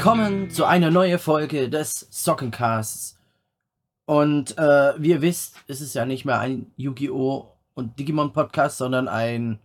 willkommen zu einer neuen Folge des Sockencasts. Und äh, wie ihr wisst, ist es ja nicht mehr ein Yu-Gi-Oh! und Digimon Podcast, sondern ein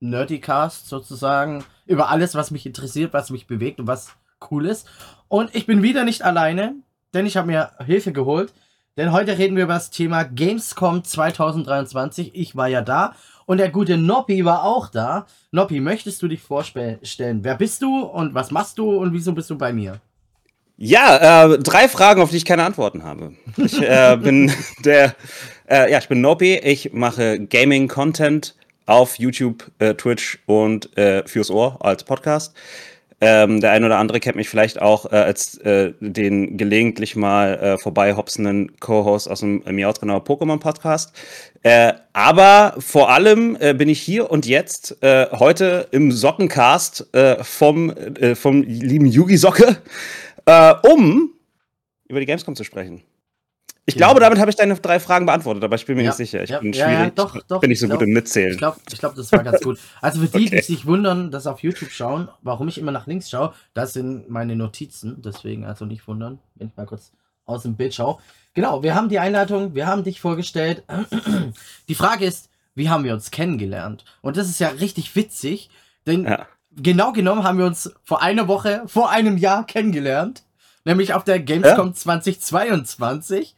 Nerdycast sozusagen über alles, was mich interessiert, was mich bewegt und was cool ist. Und ich bin wieder nicht alleine, denn ich habe mir Hilfe geholt. Denn heute reden wir über das Thema Gamescom 2023. Ich war ja da und der gute Noppi war auch da. Noppi, möchtest du dich vorstellen? Wer bist du und was machst du und wieso bist du bei mir? Ja, äh, drei Fragen, auf die ich keine Antworten habe. Ich äh, bin der, äh, ja, ich bin Noppi. Ich mache Gaming-Content auf YouTube, äh, Twitch und äh, fürs Ohr als Podcast. Ähm, der eine oder andere kennt mich vielleicht auch äh, als äh, den gelegentlich mal äh, vorbeihopsenden Co-Host aus dem äh, Mir genauer Pokémon Podcast. Äh, aber vor allem äh, bin ich hier und jetzt äh, heute im Sockencast äh, vom, vom lieben Yugi Socke, um über die Gamescom zu sprechen. Ich Ja. glaube, damit habe ich deine drei Fragen beantwortet, aber ich bin mir Ja, nicht sicher. Ich ja, bin schwierig. ja, doch, doch, bin nicht so ich gut glaub- im Mitzählen. Ich glaube, ich glaub, das war ganz gut. Also für die, die Okay. sich wundern, dass auf YouTube schauen, warum ich immer nach links schaue, das sind meine Notizen. Deswegen also nicht wundern, wenn ich mal kurz aus dem Bild schaue. Genau, wir haben die Einleitung, wir haben dich vorgestellt. Die Frage ist, wie haben wir uns kennengelernt? Und das ist ja richtig witzig, denn genau genommen haben wir uns vor einer Woche, vor einem Jahr kennengelernt. Nämlich auf der Gamescom 2022,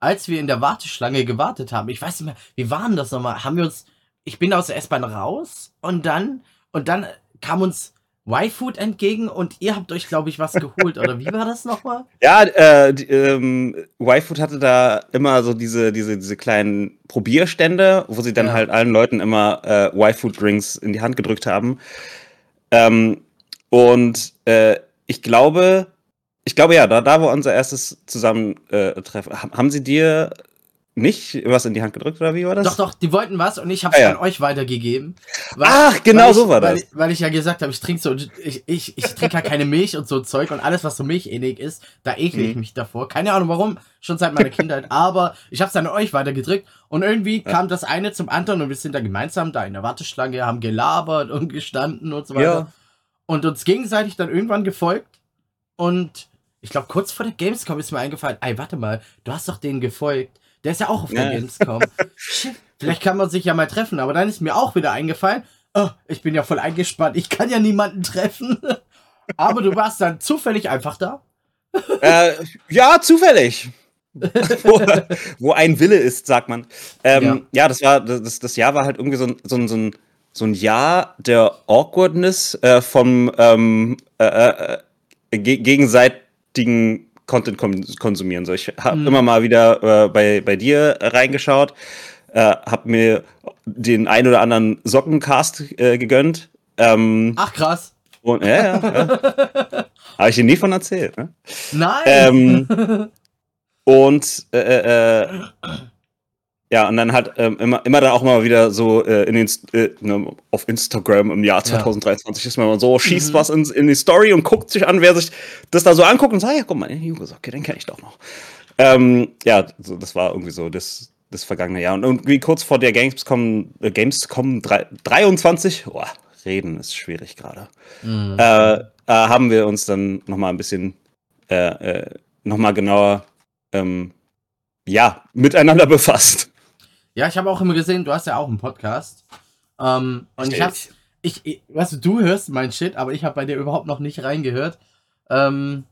als wir in der Warteschlange gewartet haben. Ich weiß nicht mehr, wie war denn das nochmal? Haben wir uns, ich bin aus der S-Bahn raus und dann, und dann kam uns Y-Food entgegen und ihr habt euch, glaube ich, was geholt. Oder wie war das nochmal? Ja, äh, die, ähm, Y-Food hatte da immer so diese, diese, diese kleinen Probierstände, wo sie dann Ja. halt allen Leuten immer äh, Y-Food-Drinks in die Hand gedrückt haben. Ähm, und äh, ich glaube, ich glaube ja, da, da war unser erstes Zusammentreffen. Äh, haben sie dir nicht was in die Hand gedrückt oder wie war das? Doch, doch, die wollten was und ich habe es Ah, ja. an euch weitergegeben. Weil- Ach, genau weil ich, so war weil, das. Ich, weil ich ja gesagt habe, ich trinke so, ich, ich, ich trinke ja keine Milch und so Zeug und alles, was so milchähnlich ist, da ekle ich Mhm. mich davor. Keine Ahnung warum, schon seit meiner Kindheit, aber ich habe es an euch weitergedrückt und irgendwie Ja. kam das eine zum anderen und wir sind da gemeinsam da in der Warteschlange, haben gelabert und gestanden und so weiter. Und uns gegenseitig dann irgendwann gefolgt und ich glaube, kurz vor der Gamescom ist mir eingefallen, ey, warte mal, du hast doch den gefolgt. Der ist ja auch auf der Ja. Gamescom. Vielleicht kann man sich ja mal treffen, aber dann ist mir auch wieder eingefallen, oh, ich bin ja voll eingespannt, ich kann ja niemanden treffen. aber du warst dann zufällig einfach da. Äh, ja, zufällig. wo, wo ein Wille ist, sagt man. Ähm, ja. das war, das, das Jahr war halt irgendwie so ein, so ein, so ein, so ein Jahr der Awkwardness äh, vom ähm, äh, äh, ge gegenseitigen Content kon konsumieren. So, ich habe Mhm. immer mal wieder äh, bei, bei dir reingeschaut, äh, habe mir den ein oder anderen Sockencast äh, gegönnt. Ähm, Ach krass. und, ja, ja, ja. Habe ich dir nie von erzählt. Ne? Nein. Ähm, und äh, äh, äh, ja, und dann halt ähm, immer, immer dann auch mal wieder so äh, in den, äh, ne, auf Instagram im Jahr 2023 ist man so, schießt Mhm. was in, in die Story und guckt sich an, wer sich das da so anguckt und sagt, ja, guck mal, den Hugo okay, den kenne ich doch noch. Ähm, ja, so, das war irgendwie so das, das vergangene Jahr. Und irgendwie kurz vor der Gamescom, äh, Gamescom 3, 23, boah, reden ist schwierig gerade Mhm. äh, äh, haben wir uns dann noch mal ein bisschen äh, äh, noch mal genauer ähm, ja miteinander befasst. Ja, ich habe auch immer gesehen, du hast ja auch einen Podcast. Ähm, und ich hab's, ich, ich, weißt du, du hörst mein Shit, aber ich habe bei dir überhaupt noch nicht reingehört. Ähm,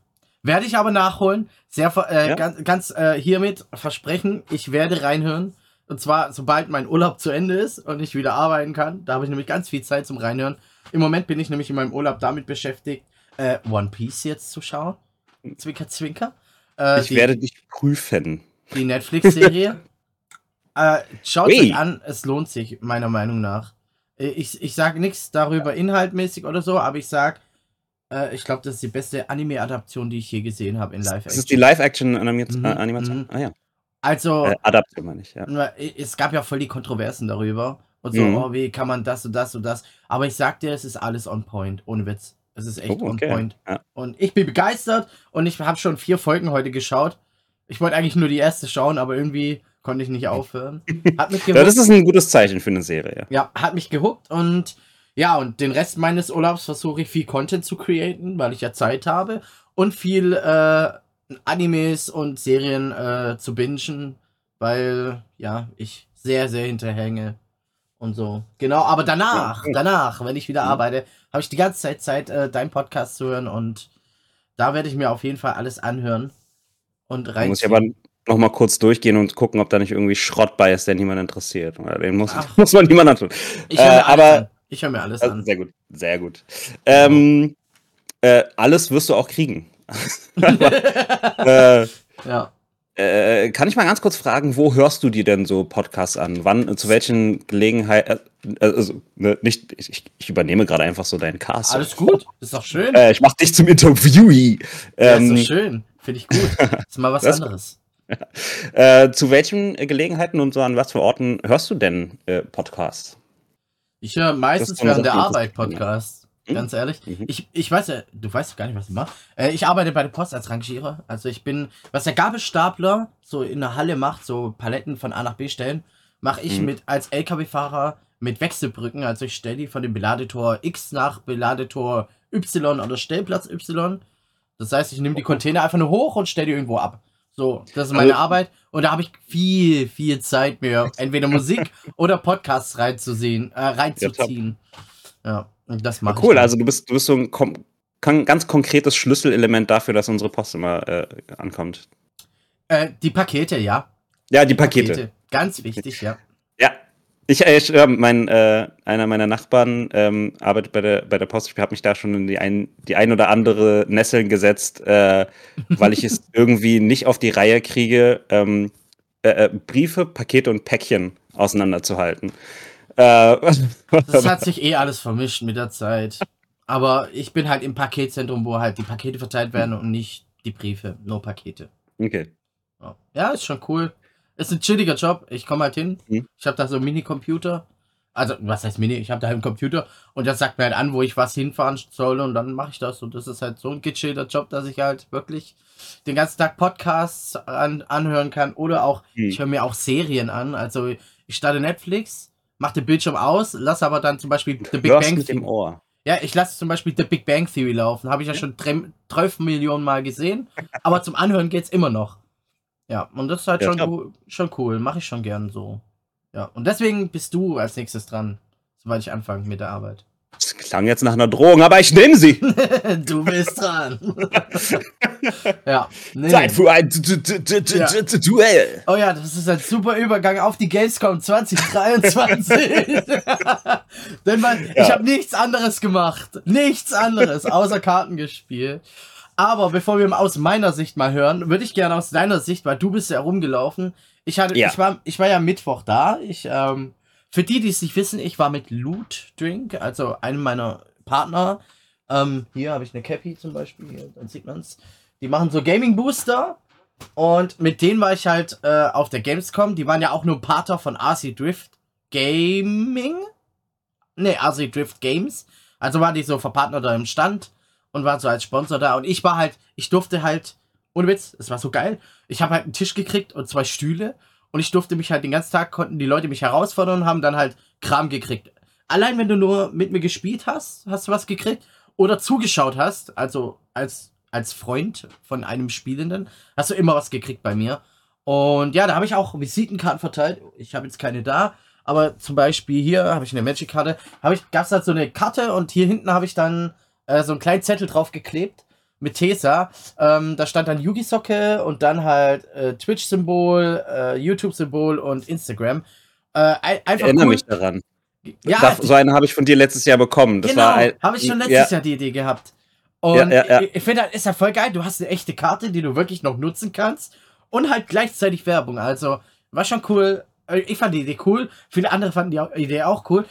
werde ich aber nachholen. Sehr, äh, Ja. ganz, ganz äh, hiermit versprechen, ich werde reinhören. Und zwar, sobald mein Urlaub zu Ende ist und ich wieder arbeiten kann. Da habe ich nämlich ganz viel Zeit zum Reinhören. Im Moment bin ich nämlich in meinem Urlaub damit beschäftigt, äh, One Piece jetzt zu schauen. Zwinker, zwinker. Äh, ich die- werde dich prüfen. die Netflix-Serie. äh, schaut Ui. euch an, es lohnt sich, meiner Meinung nach. Äh, Ich, ich sage nichts darüber inhaltmäßig oder so, aber ich sag, äh, ich glaube, das ist die beste Anime-Adaption, die ich je gesehen habe in Live-Action. Das ist die Live-Action-Animation. Mhm, Äh, Animation? mhm. Ah ja. also, Äh, Adaption meine ich, ja. es gab ja voll die Kontroversen darüber. Und so, Mhm. oh, wie kann man das und das und das. Aber ich sag dir, es ist alles on point, ohne Witz. Es ist echt Oh, okay. on point. Ja. Und ich bin begeistert und ich habe schon vier Folgen heute geschaut. Ich wollte eigentlich nur die erste schauen, aber irgendwie konnte ich nicht aufhören. Hat mich ja. gehuckt. Das ist ein gutes Zeichen für eine Serie. Ja, hat mich gehuckt und ja, und den Rest meines Urlaubs versuche ich viel Content zu createn, weil ich ja Zeit habe und viel äh, Animes und Serien äh, zu bingen, weil ja, ich sehr, sehr hinterhänge und so. Genau, aber danach, danach, wenn ich wieder Mhm. arbeite, habe ich die ganze Zeit Zeit, äh, deinen Podcast zu hören und da werde ich mir auf jeden Fall alles anhören und rein. muss ich aber noch mal kurz durchgehen und gucken, ob da nicht irgendwie Schrott bei ist, der niemand interessiert. Den muss, Ach. muss man niemand antun. ich höre äh, mir alles aber-. Ich höre mir alles Also, an. sehr gut, sehr gut. Ähm, äh, alles wirst du auch kriegen. äh, Ja. äh, kann ich mal ganz kurz fragen, wo hörst du dir denn so Podcasts an? Wann, zu welchen Gelegenheiten? Äh, also, ne, nicht, ich, ich übernehme gerade einfach so deinen Cast. Alles gut, ist doch schön. Äh, ich mach dich zum Interviewee. ja, Ähm, ist doch schön. Finde ich gut. Ist mal was anderes. äh, zu welchen Gelegenheiten und so an was für Orten hörst du denn äh, Podcasts? Ich höre meistens während der Arbeit. Podcasts. Hm? Ganz ehrlich. Mhm. Ich, ich weiß ja, du weißt doch gar nicht, was ich mache. Äh, ich arbeite bei der Post als Rangierer. Also ich bin, was der Gabelstapler so in der Halle macht, so Paletten von A nach B stellen, mache ich Mhm. mit als LKW-Fahrer mit Wechselbrücken. Also ich stelle die von dem Beladetor X nach Beladetor Y oder Stellplatz Y. Das heißt, ich nehme die Container einfach nur hoch und stelle die irgendwo ab. So, das ist meine Also- Arbeit. Und da habe ich viel, viel Zeit, mir entweder Musik oder Podcasts reinzusehen, äh, reinzuziehen. Ja, das mache ich. Cool, also du bist, du bist so ein ganz konkretes Schlüsselelement dafür, dass unsere Post immer äh, ankommt. Äh, die Pakete, ja. Ja, die Pakete. Ganz wichtig, ja. Ich, äh, mein, äh, einer meiner Nachbarn ähm, arbeitet bei der, bei der Post. Ich habe mich da schon in die ein, die ein oder andere Nesseln gesetzt, äh, weil ich es irgendwie nicht auf die Reihe kriege, ähm, äh, äh, Briefe, Pakete und Päckchen auseinanderzuhalten. Äh, Das hat sich eh alles vermischt mit der Zeit. Aber ich bin halt im Paketzentrum, wo halt die Pakete verteilt werden und nicht die Briefe, nur Pakete. okay. Ja, ist schon cool. Ist ein chilliger Job. Ich komme halt hin. Mhm. Ich habe da so einen Mini-Computer. Also, was heißt Mini? Ich habe da halt einen Computer und das sagt mir halt an, wo ich was hinfahren soll und dann mache ich das. Und das ist halt so ein gechillter Job, dass ich halt wirklich den ganzen Tag Podcasts an, anhören kann oder auch, Mhm. ich höre mir auch Serien an. Also, ich starte Netflix, mache den Bildschirm aus, lasse aber dann zum Beispiel The Big Hörst Bang mit dem Theory. Ohr. Ja, ich lasse zum Beispiel The Big Bang Theory laufen. Habe ich ja schon 12 Millionen Mal gesehen. Aber zum Anhören geht's immer noch. Ja, und das ist halt Ja, schon, gu- schon cool. Mache ich schon gern so. Ja, und deswegen bist du als nächstes dran, sobald ich anfange mit der Arbeit. Das klang jetzt nach einer Drohung, aber ich nehme sie. du bist dran. ja, nee. Zeit für ein Ja. Du- Du- Duell. Oh ja, das ist ein super Übergang auf die Gamescom 2023. Denn man, ich Ja. habe nichts anderes gemacht. Nichts anderes, außer Karten gespielt. Aber bevor wir aus meiner Sicht mal hören, würde ich gerne aus deiner Sicht, weil du bist ja rumgelaufen. Ich hatte, Ja. ich war, ich war ja Mittwoch da. Ich, ähm, für die, die es nicht wissen, ich war mit Loot Drink, also einem meiner Partner. Ähm, hier habe ich eine Cappy zum Beispiel, hier, dann sieht man's. Die machen so Gaming Booster. Und mit denen war ich halt äh, auf der Gamescom. Die waren ja auch nur Partner von RC Drift Gaming. Ne, RC Drift Games. Also waren die so verpartnert da im Stand und waren so als Sponsor da. Und ich war halt, ich durfte halt, ohne Witz, es war so geil. Ich habe halt einen Tisch gekriegt und zwei Stühle. Und ich durfte mich halt den ganzen Tag, konnten die Leute mich herausfordern und haben dann halt Kram gekriegt. Allein wenn du nur mit mir gespielt hast, hast du was gekriegt. Oder zugeschaut hast, also als, als Freund von einem Spielenden, hast du immer was gekriegt bei mir. Und ja, da habe ich auch Visitenkarten verteilt. Ich habe jetzt keine da. Aber zum Beispiel hier habe ich eine Magic-Karte. Habe ich, gab es halt so eine Karte und hier hinten habe ich dann äh, so einen kleinen Zettel drauf geklebt mit Tesa. Ähm, da stand dann Yugi-Socke und dann halt äh, Twitch-Symbol, äh, YouTube-Symbol und Instagram. Äh, ein- Ich erinnere cool. mich daran. Ja, Da, so eine habe ich von dir letztes Jahr bekommen. Das genau, habe ich schon letztes ja, Jahr die Idee gehabt. Und Ja, ja, ich, ich finde, das ist ja voll geil. Du hast eine echte Karte, die du wirklich noch nutzen kannst. Und halt gleichzeitig Werbung. Also, war schon cool. Äh, Ich fand die Idee cool. Viele andere fanden die Idee auch cool.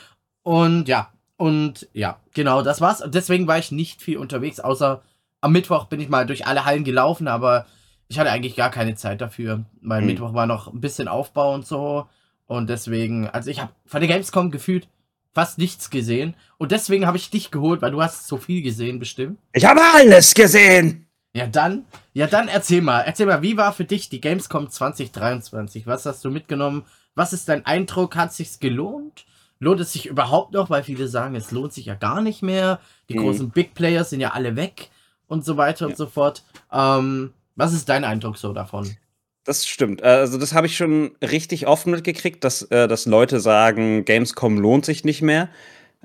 Und ja, und ja, genau, das war's. Und deswegen war ich nicht viel unterwegs, außer am Mittwoch bin ich mal durch alle Hallen gelaufen, aber ich hatte eigentlich gar keine Zeit dafür. Mein Hm. Mittwoch war noch ein bisschen Aufbau und so. Und deswegen, also ich habe von der Gamescom gefühlt fast nichts gesehen. Und deswegen habe ich dich geholt, weil du hast so viel gesehen, bestimmt. Ich habe alles gesehen. Ja, dann, ja, dann erzähl mal. Erzähl mal, wie war für dich die Gamescom 2023? Was hast du mitgenommen? Was ist dein Eindruck? Hat sich's gelohnt? Lohnt es sich überhaupt noch, weil viele sagen, es lohnt sich ja gar nicht mehr. Die Mhm. großen Big Players sind ja alle weg und so weiter Ja. und so fort. Ähm, was ist dein Eindruck so davon? Das stimmt. Äh, Also, das habe ich schon richtig oft mitgekriegt, dass, äh, dass Leute sagen, Gamescom lohnt sich nicht mehr.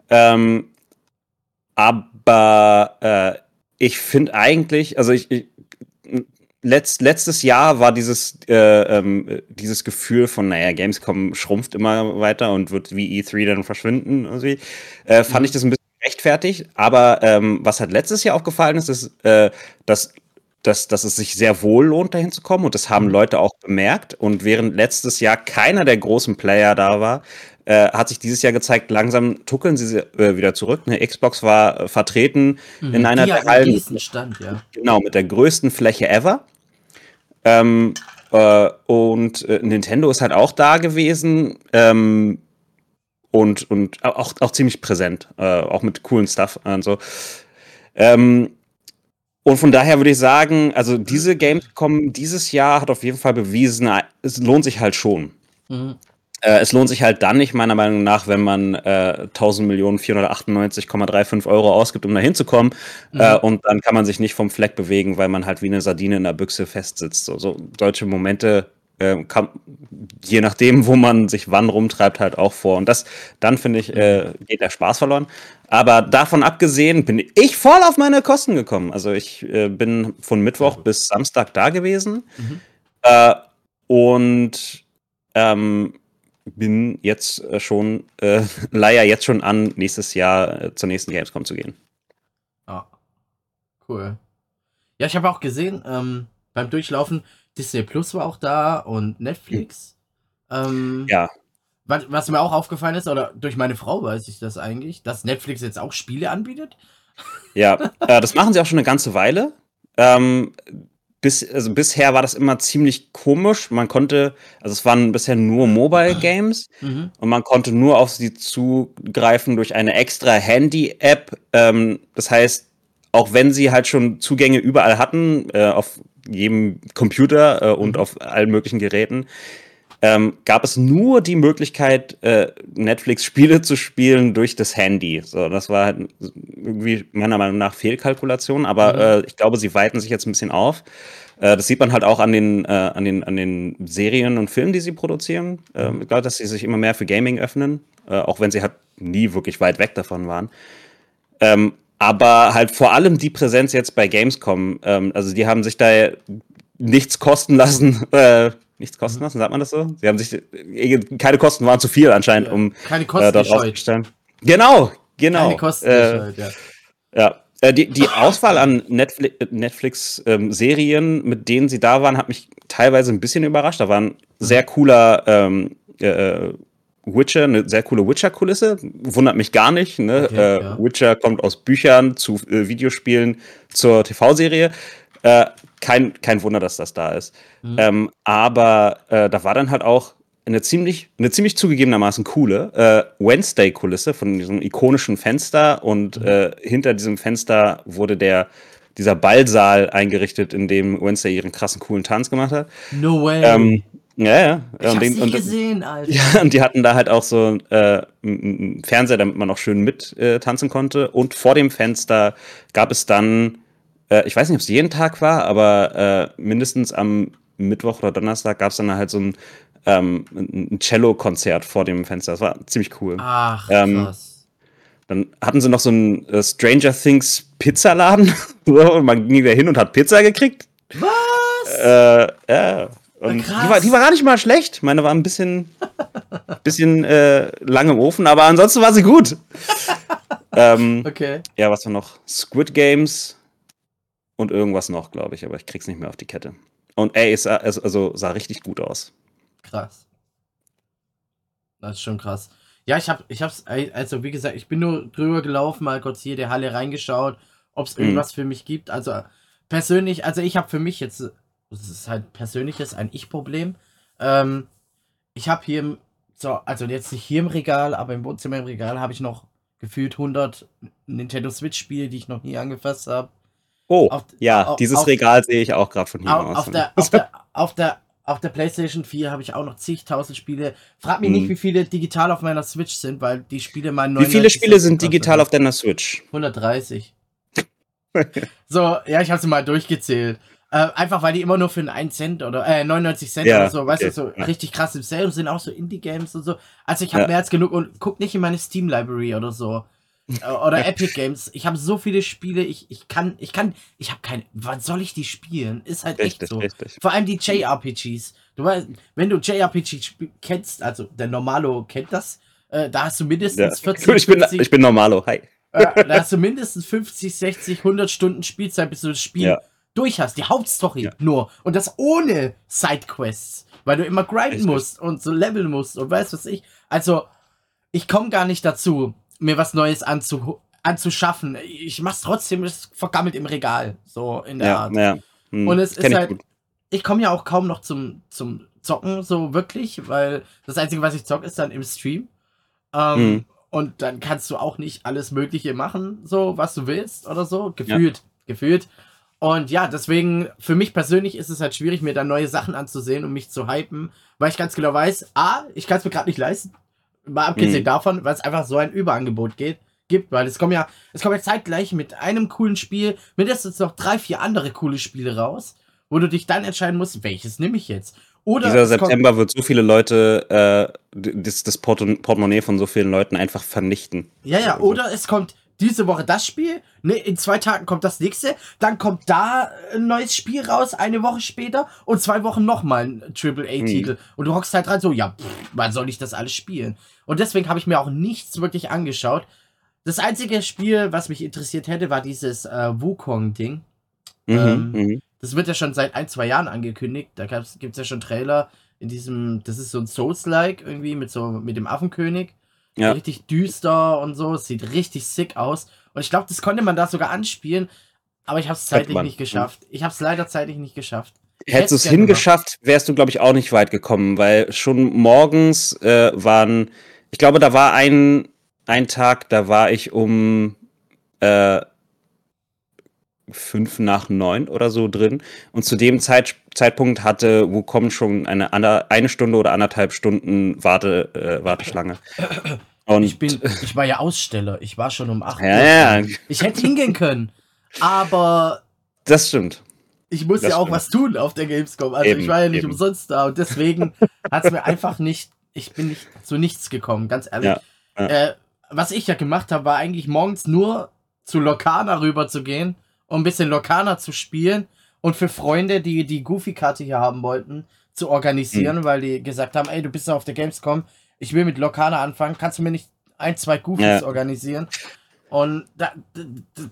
Ähm, aber äh, ich finde eigentlich, also ich, ich letzt, letztes Jahr war dieses, äh, ähm, dieses Gefühl von, naja, Gamescom schrumpft immer weiter und wird wie E3 dann verschwinden. Irgendwie. Äh, fand Mhm. ich das ein bisschen rechtfertigt. Aber ähm, was halt letztes Jahr aufgefallen ist, ist, äh, dass dass, dass es sich sehr wohl lohnt, dahin zu kommen. Und das haben Mhm. Leute auch bemerkt. Und während letztes Jahr keiner der großen Player da war, äh, hat sich dieses Jahr gezeigt, langsam tuckeln sie äh, wieder zurück. Eine Xbox war äh, vertreten in einer der riesen Stand, ja. genau, mit der größten Fläche ever. Ähm, äh, und äh, Nintendo ist halt auch da gewesen. Ähm, und, und auch, auch ziemlich präsent, äh, auch mit coolen Stuff und so. Ähm, und von daher würde ich sagen, also diese Gamescom dieses Jahr hat auf jeden Fall bewiesen, es lohnt sich halt schon. Mhm. Äh, es lohnt sich halt dann nicht, meiner Meinung nach, wenn man äh, 1000.498,35 Euro ausgibt, um da hinzukommen. Mhm. Äh, und dann kann man sich nicht vom Fleck bewegen, weil man halt wie eine Sardine in der Büchse festsitzt. So, so deutsche Momente äh, kann, je nachdem, wo man sich wann rumtreibt, halt auch vor. Und das, dann finde ich, äh, geht der Spaß verloren. Aber davon abgesehen bin ich voll auf meine Kosten gekommen. Also ich äh, bin von Mittwoch bis Samstag da gewesen. Mhm. Äh, und ähm, bin jetzt äh, schon, äh, leier jetzt schon an, nächstes Jahr äh, zur nächsten Gamescom zu gehen. Ja. Cool. Ja, ich habe auch gesehen, ähm, beim Durchlaufen, Disney Plus war auch da und Netflix. Ähm, Ja. Was, was mir auch aufgefallen ist, oder durch meine Frau weiß ich das eigentlich, dass Netflix jetzt auch Spiele anbietet. Ja, äh, das machen sie auch schon eine ganze Weile. Ähm, bis, also bisher war das immer ziemlich komisch. Man konnte, also es waren bisher nur Mobile Games Mhm. und man konnte nur auf sie zugreifen durch eine extra Handy-App. Ähm, das heißt, auch wenn sie halt schon Zugänge überall hatten, äh, auf jedem Computer äh, und Mhm. auf allen möglichen Geräten, ähm, gab es nur die Möglichkeit, äh, Netflix-Spiele zu spielen durch das Handy. So, das war halt irgendwie meiner Meinung nach Fehlkalkulation, aber Mhm. äh, ich glaube, sie weiten sich jetzt ein bisschen auf. Äh, das sieht man halt auch an den, äh, an, den, an den Serien und Filmen, die sie produzieren. Ähm, ich glaube, dass sie sich immer mehr für Gaming öffnen, äh, auch wenn sie halt nie wirklich weit weg davon waren. Ähm, aber halt vor allem die Präsenz jetzt bei Gamescom, ähm, also die haben sich da nichts kosten lassen, äh, nichts kosten lassen, sagt man das so? Sie haben sich, äh, keine Kosten waren zu viel anscheinend, Ja. um Keine äh, Kosten dort gescheut. aufzustellen. Genau, genau. Keine Kosten äh, ja. ja. Äh, die, die Auswahl an Netflix-Serien, mit denen sie da waren, hat mich teilweise ein bisschen überrascht. Da war ein sehr cooler ähm, äh, Witcher, eine sehr coole Witcher-Kulisse. Wundert mich gar nicht. Ne? Okay, äh, ja. Witcher kommt aus Büchern zu äh, Videospielen zur TV-Serie. Äh, kein, kein Wunder, dass das da ist. Mhm. Ähm, aber äh, da war dann halt auch eine ziemlich, eine ziemlich zugegebenermaßen coole äh, Wednesday-Kulisse von diesem ikonischen Fenster und Mhm. äh, hinter diesem Fenster wurde der dieser Ballsaal eingerichtet, in dem Wednesday ihren krassen coolen Tanz gemacht hat. No way. Ähm, ja, ja. ich hab's den- nicht gesehen, Alter. ja, und die hatten da halt auch so äh, einen Fernseher, damit man auch schön mit äh, tanzen konnte. Und vor dem Fenster gab es dann, äh, ich weiß nicht, ob es jeden Tag war, aber äh, mindestens am Mittwoch oder Donnerstag gab es dann halt so ein, ähm, ein Cello-Konzert vor dem Fenster. Das war ziemlich cool. Ach, Ähm, krass. Dann hatten sie noch so einen äh, Stranger Things Pizzaladen. und man ging da hin und hat Pizza gekriegt. Was? Äh, ja. Und Krass. die, war, die war gar nicht mal schlecht. Meine war ein bisschen, bisschen äh, lang im Ofen, aber ansonsten war sie gut. ähm, Okay. ja, was war noch? Squid Games und irgendwas noch, glaube ich, aber ich krieg's nicht mehr auf die Kette. Und ey, es sah, also sah richtig gut aus. Krass. Das ist schon krass. Ja, ich hab, ich hab's, also wie gesagt, ich bin nur drüber gelaufen, mal kurz hier der Halle reingeschaut, ob es Mhm. irgendwas für mich gibt. Also persönlich, also ich habe für mich jetzt, das ist halt persönliches, ein Ich-Problem. Ähm, ich habe hier, im- so, also jetzt nicht hier im Regal, aber im Wohnzimmer im Regal habe ich noch gefühlt 100 Nintendo Switch-Spiele, die ich noch nie angefasst habe. Oh, Auf- ja, auf- dieses auf- Regal sehe ich auch gerade von hier Au- aus. Auf der, auf der, auf der, Auf der PlayStation 4 habe ich auch noch zigtausend Spiele. Frag mich Mhm. nicht, wie viele digital auf meiner Switch sind, weil die Spiele mal Wie viele Spiele sind digital auf deiner Switch? 130. so, ja, ich habe sie mal durchgezählt. Äh, einfach weil die immer nur für einen 1 Cent oder äh, 99 Cent Ja, oder so, weißt okay, du, so ja. richtig krass im Sale sind auch so Indie-Games und so. Also ich habe Ja. mehr als genug und guck nicht in meine Steam-Library oder so. Äh, oder Epic Games. Ich habe so viele Spiele, ich, ich kann, ich kann, ich habe keine, wann soll ich die spielen? Ist halt echt Richtig, so. richtig. Vor allem die JRPGs. Du weißt, wenn du JRPG kennst, also der Normalo kennt das, äh, da hast du Ja. mindestens 40, Cool, ich, bin, 50, ich bin Normalo. Hi. äh, da hast du mindestens 50, 60, 100 Stunden Spielzeit, bis du das Spiel Ja. durch hast. Die Hauptstory Ja. nur. Und das ohne Sidequests. Weil du immer grinden musst und so leveln musst und weißt was ich. Also, ich komme gar nicht dazu, mir was Neues anzu anzuschaffen. Ich mach's trotzdem, es vergammelt im Regal. So in der Ja, Art. ja. Hm, Und es ist ich halt, gut. ich komme ja auch kaum noch zum, zum Zocken, so wirklich, weil das Einzige, was ich zocke, ist dann im Stream. Ähm, Mhm. Und dann kannst du auch nicht alles Mögliche machen, so was du willst oder so. Gefühlt, gefühlt. Und ja, deswegen, für mich persönlich ist es halt schwierig, mir da neue Sachen anzusehen und mich zu hypen, weil ich ganz genau weiß, A, ich kann es mir gerade nicht leisten. Mal abgesehen Mhm. davon, weil es einfach so ein Überangebot geht, gibt, weil es kommen ja, es kommen ja zeitgleich mit einem coolen Spiel mindestens noch drei, vier andere coole Spiele raus, wo du dich dann entscheiden musst, welches nehme ich jetzt. Oder Dieser September wird so viele Leute, äh, das, das Portemonnaie von so vielen Leuten einfach vernichten. Ja, ja, Also- oder es kommt diese Woche das Spiel, ne, in zwei Tagen kommt das nächste, dann kommt da ein neues Spiel raus, eine Woche später und zwei Wochen nochmal ein AAA-Titel. Und du hockst halt dran so, ja, pff, wann soll ich das alles spielen? Und deswegen habe ich mir auch nichts wirklich angeschaut. Das einzige Spiel, was mich interessiert hätte, war dieses äh, Wukong-Ding. Mhm, Ähm, mhm. Das wird ja schon seit ein, zwei Jahren angekündigt. Da gibt es ja schon Trailer in diesem, das ist so ein Souls-like irgendwie mit so, mit dem Affenkönig. Ja. Richtig düster und so. Es sieht richtig sick aus. Und ich glaube, das konnte man da sogar anspielen. Aber ich habe es zeitlich man, nicht geschafft. Ich habe es leider zeitlich nicht geschafft. Hättest du es hingeschafft, wärst du, glaube ich, auch nicht weit gekommen, weil schon morgens äh, waren, ich glaube, da war ein, ein Tag, da war ich um äh, fünf nach neun oder so drin. Und zu dem Zeit, Zeitpunkt hatte Wukong schon eine, eine Stunde oder anderthalb Stunden Warte, äh, Warteschlange. Und Ich bin, ich war ja Aussteller. Ich war schon um 8 Ja, ja. Ich hätte hingehen können. Aber das stimmt. ich muss Das ja auch stimmt. was tun auf der Gamescom. Also Eben, ich war ja nicht eben. umsonst da und deswegen hat es mir einfach nicht, ich bin nicht zu nichts gekommen, ganz ehrlich. Ja, ja. Äh, was ich ja gemacht habe, war eigentlich morgens nur zu Lokana rüber zu gehen, um ein bisschen Lokana zu spielen und für Freunde, die die Goofy-Karte hier haben wollten, zu organisieren, Mhm. weil die gesagt haben, ey, du bist ja auf der Gamescom, ich will mit Lokana anfangen, kannst du mir nicht ein, zwei Goofies Ja. organisieren? Und da,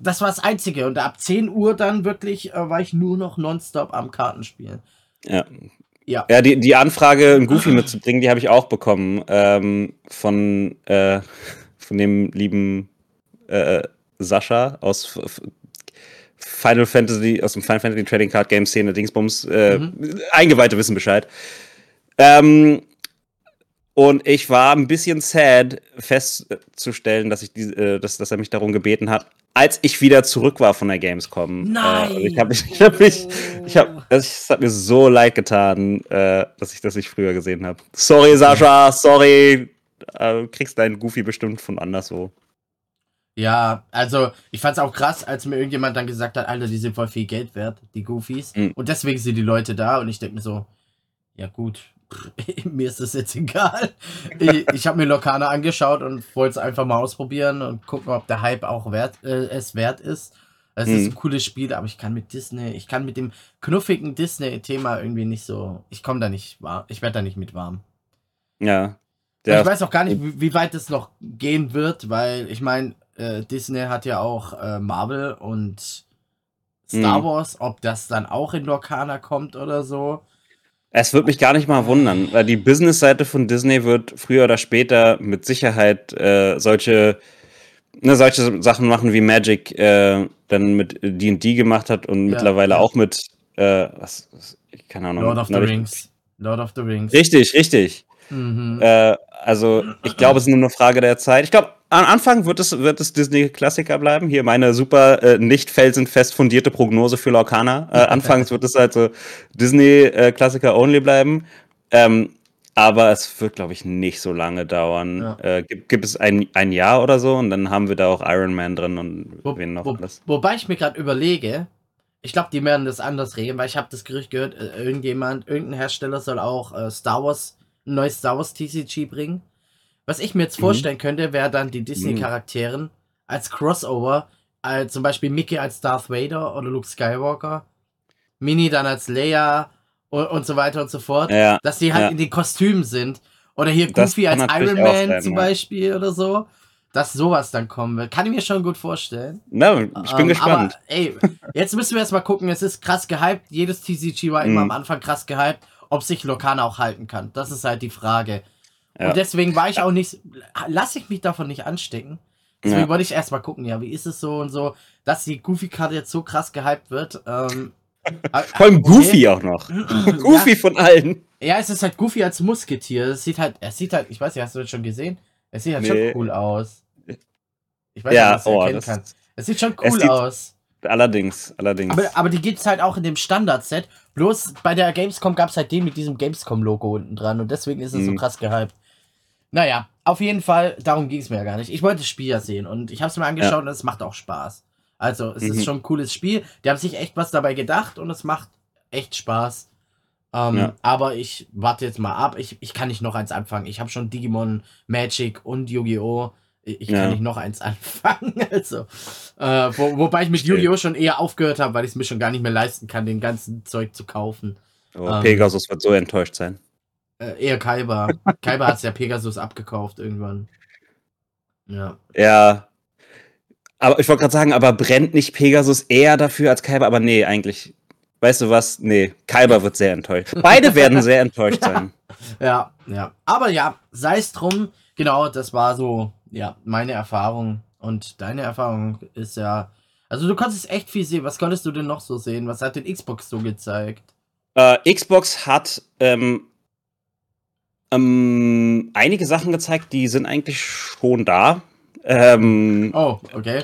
das war das Einzige. Und ab 10 Uhr dann wirklich äh, war ich nur noch nonstop am Kartenspielen. Ja. Ja. Ja, die, die Anfrage, einen Goofy mitzubringen, die habe ich auch bekommen. Ähm, von, äh, von dem lieben äh, Sascha aus Final Fantasy, aus dem Final Fantasy Trading Card Game Szene, Dingsbums. Äh, Mhm. Eingeweihte wissen Bescheid. Ähm, und ich war ein bisschen sad festzustellen, dass, ich die, äh, dass, dass er mich darum gebeten hat, als ich wieder zurück war von der Gamescom. Nein! Äh, ich habe mich, ich hab mich, ich hab, es hat mir so leid getan, äh, dass ich das nicht früher gesehen habe. Sorry, Sascha, sorry. Äh, du kriegst deinen Goofy bestimmt von anderswo. Ja, also ich fand's auch krass, als mir irgendjemand dann gesagt hat, Alter, die sind voll viel Geld wert, die Goofies. Mhm. Und deswegen sind die Leute da und ich denke mir so, ja gut, mir ist das jetzt egal. Ich, ich habe mir Lokana angeschaut und wollte es einfach mal ausprobieren und gucken, ob der Hype auch wert, äh, es wert ist. Es ist Mhm. ein cooles Spiel, aber ich kann mit Disney, ich kann mit dem knuffigen Disney-Thema irgendwie nicht so, ich komme da nicht warm, ich werde da nicht mit warm. Ja. Ich weiß auch gar nicht, wie, wie weit es noch gehen wird, weil ich meine, äh, Disney hat ja auch äh, Marvel und Star Mhm. Wars, ob das dann auch in Lorcana kommt oder so. Es wird mich gar nicht mal wundern, weil die Business-Seite von Disney wird früher oder später mit Sicherheit äh, solche, ne, solche Sachen machen wie Magic äh, dann mit D&D gemacht hat und Ja. mittlerweile auch mit, äh, was, was, ich keine Ahnung. Lord of the Rings. Lord of the Rings. Richtig, richtig. Mhm. Äh, also ich glaube, es ist nur eine Frage der Zeit. Ich glaube, am Anfang wird es, wird es Disney-Klassiker bleiben. Hier meine super äh, nicht felsenfest fundierte Prognose für Lorcana. Äh, anfangs wird es halt so Disney-Klassiker only bleiben. Ähm, aber es wird, glaube ich, nicht so lange dauern. Ja. Äh, gibt, gibt, es ein, ein Jahr oder so und dann haben wir da auch Iron Man drin und wo, wen noch wo, alles. Wobei ich mir gerade überlege, ich glaube, die werden das anders regeln, weil ich habe das Gerücht gehört, äh, irgendjemand, irgendein Hersteller soll auch äh, Star Wars, ein neues Star Wars TCG bringen. Was ich mir jetzt mhm. vorstellen könnte, wäre dann die Disney-Charakteren mhm. als Crossover, als zum Beispiel Mickey als Darth Vader oder Luke Skywalker, Mini dann als Leia und, und so weiter und so fort, ja, dass die halt ja. in den Kostümen sind. Oder hier Goofy als Iron Man sein, zum ja. Beispiel oder so. Dass sowas dann kommen wird. Kann ich mir schon gut vorstellen. Na, ich bin ähm, gespannt. Aber, ey, jetzt müssen wir erstmal gucken. Es ist krass gehypt. Jedes TCG war immer mhm. am Anfang krass gehypt. Ob sich Lokana auch halten kann. Das ist halt die Frage. Ja. Und deswegen war ich auch nicht. Lasse ich mich davon nicht anstecken. Deswegen ja. wollte ich erstmal gucken, ja, wie ist es so und so, dass die Goofy-Karte jetzt so krass gehypt wird. Ähm, vor allem Goofy auch noch. Goofy ja. von allen. Ja, es ist halt Goofy als Musketier. Es sieht halt, es sieht halt, ich weiß nicht, hast du das schon gesehen? Es sieht halt nee. schon cool aus. Ich weiß ja, nicht, was du oh, erkennen kann. Es sieht schon cool sieht, aus. Allerdings, allerdings. Aber, aber die gibt es halt auch in dem Standard-Set. Bloß bei der Gamescom gab es halt den mit diesem Gamescom-Logo unten dran und deswegen ist es mhm. so krass gehypt. Naja, auf jeden Fall, darum ging es mir ja gar nicht. Ich wollte das Spiel ja sehen und ich habe es mir angeschaut ja. und es macht auch Spaß. Also, es mhm. ist schon ein cooles Spiel. Die haben sich echt was dabei gedacht und es macht echt Spaß. Ähm, ja. Aber ich warte jetzt mal ab. Ich, ich kann nicht noch eins anfangen. Ich habe schon Digimon, Magic und Yu-Gi-Oh! Ich ja. kann nicht noch eins anfangen. Also, äh, wo, wobei ich mit Yu-Gi-Oh! schon eher aufgehört habe, weil ich es mir schon gar nicht mehr leisten kann, den ganzen Zeug zu kaufen. Oh, ähm, Pegasus wird so enttäuscht sein. Äh, eher Kaiba. Kaiba hat ja Pegasus abgekauft irgendwann. Ja. Ja, aber ich wollte gerade sagen, aber brennt nicht Pegasus eher dafür als Kaiba? Aber nee, eigentlich. Weißt du was? Nee, Kaiba wird sehr enttäuscht. Beide werden sehr enttäuscht sein. Ja, ja. Aber ja, sei es drum. Genau, das war so, ja, meine Erfahrung. Und deine Erfahrung ist ja. Also, du konntest echt viel sehen. Was konntest du denn noch so sehen? Was hat den Xbox so gezeigt? Äh, Xbox hat ähm, ähm, einige Sachen gezeigt, die sind eigentlich schon da. Ähm, oh, okay.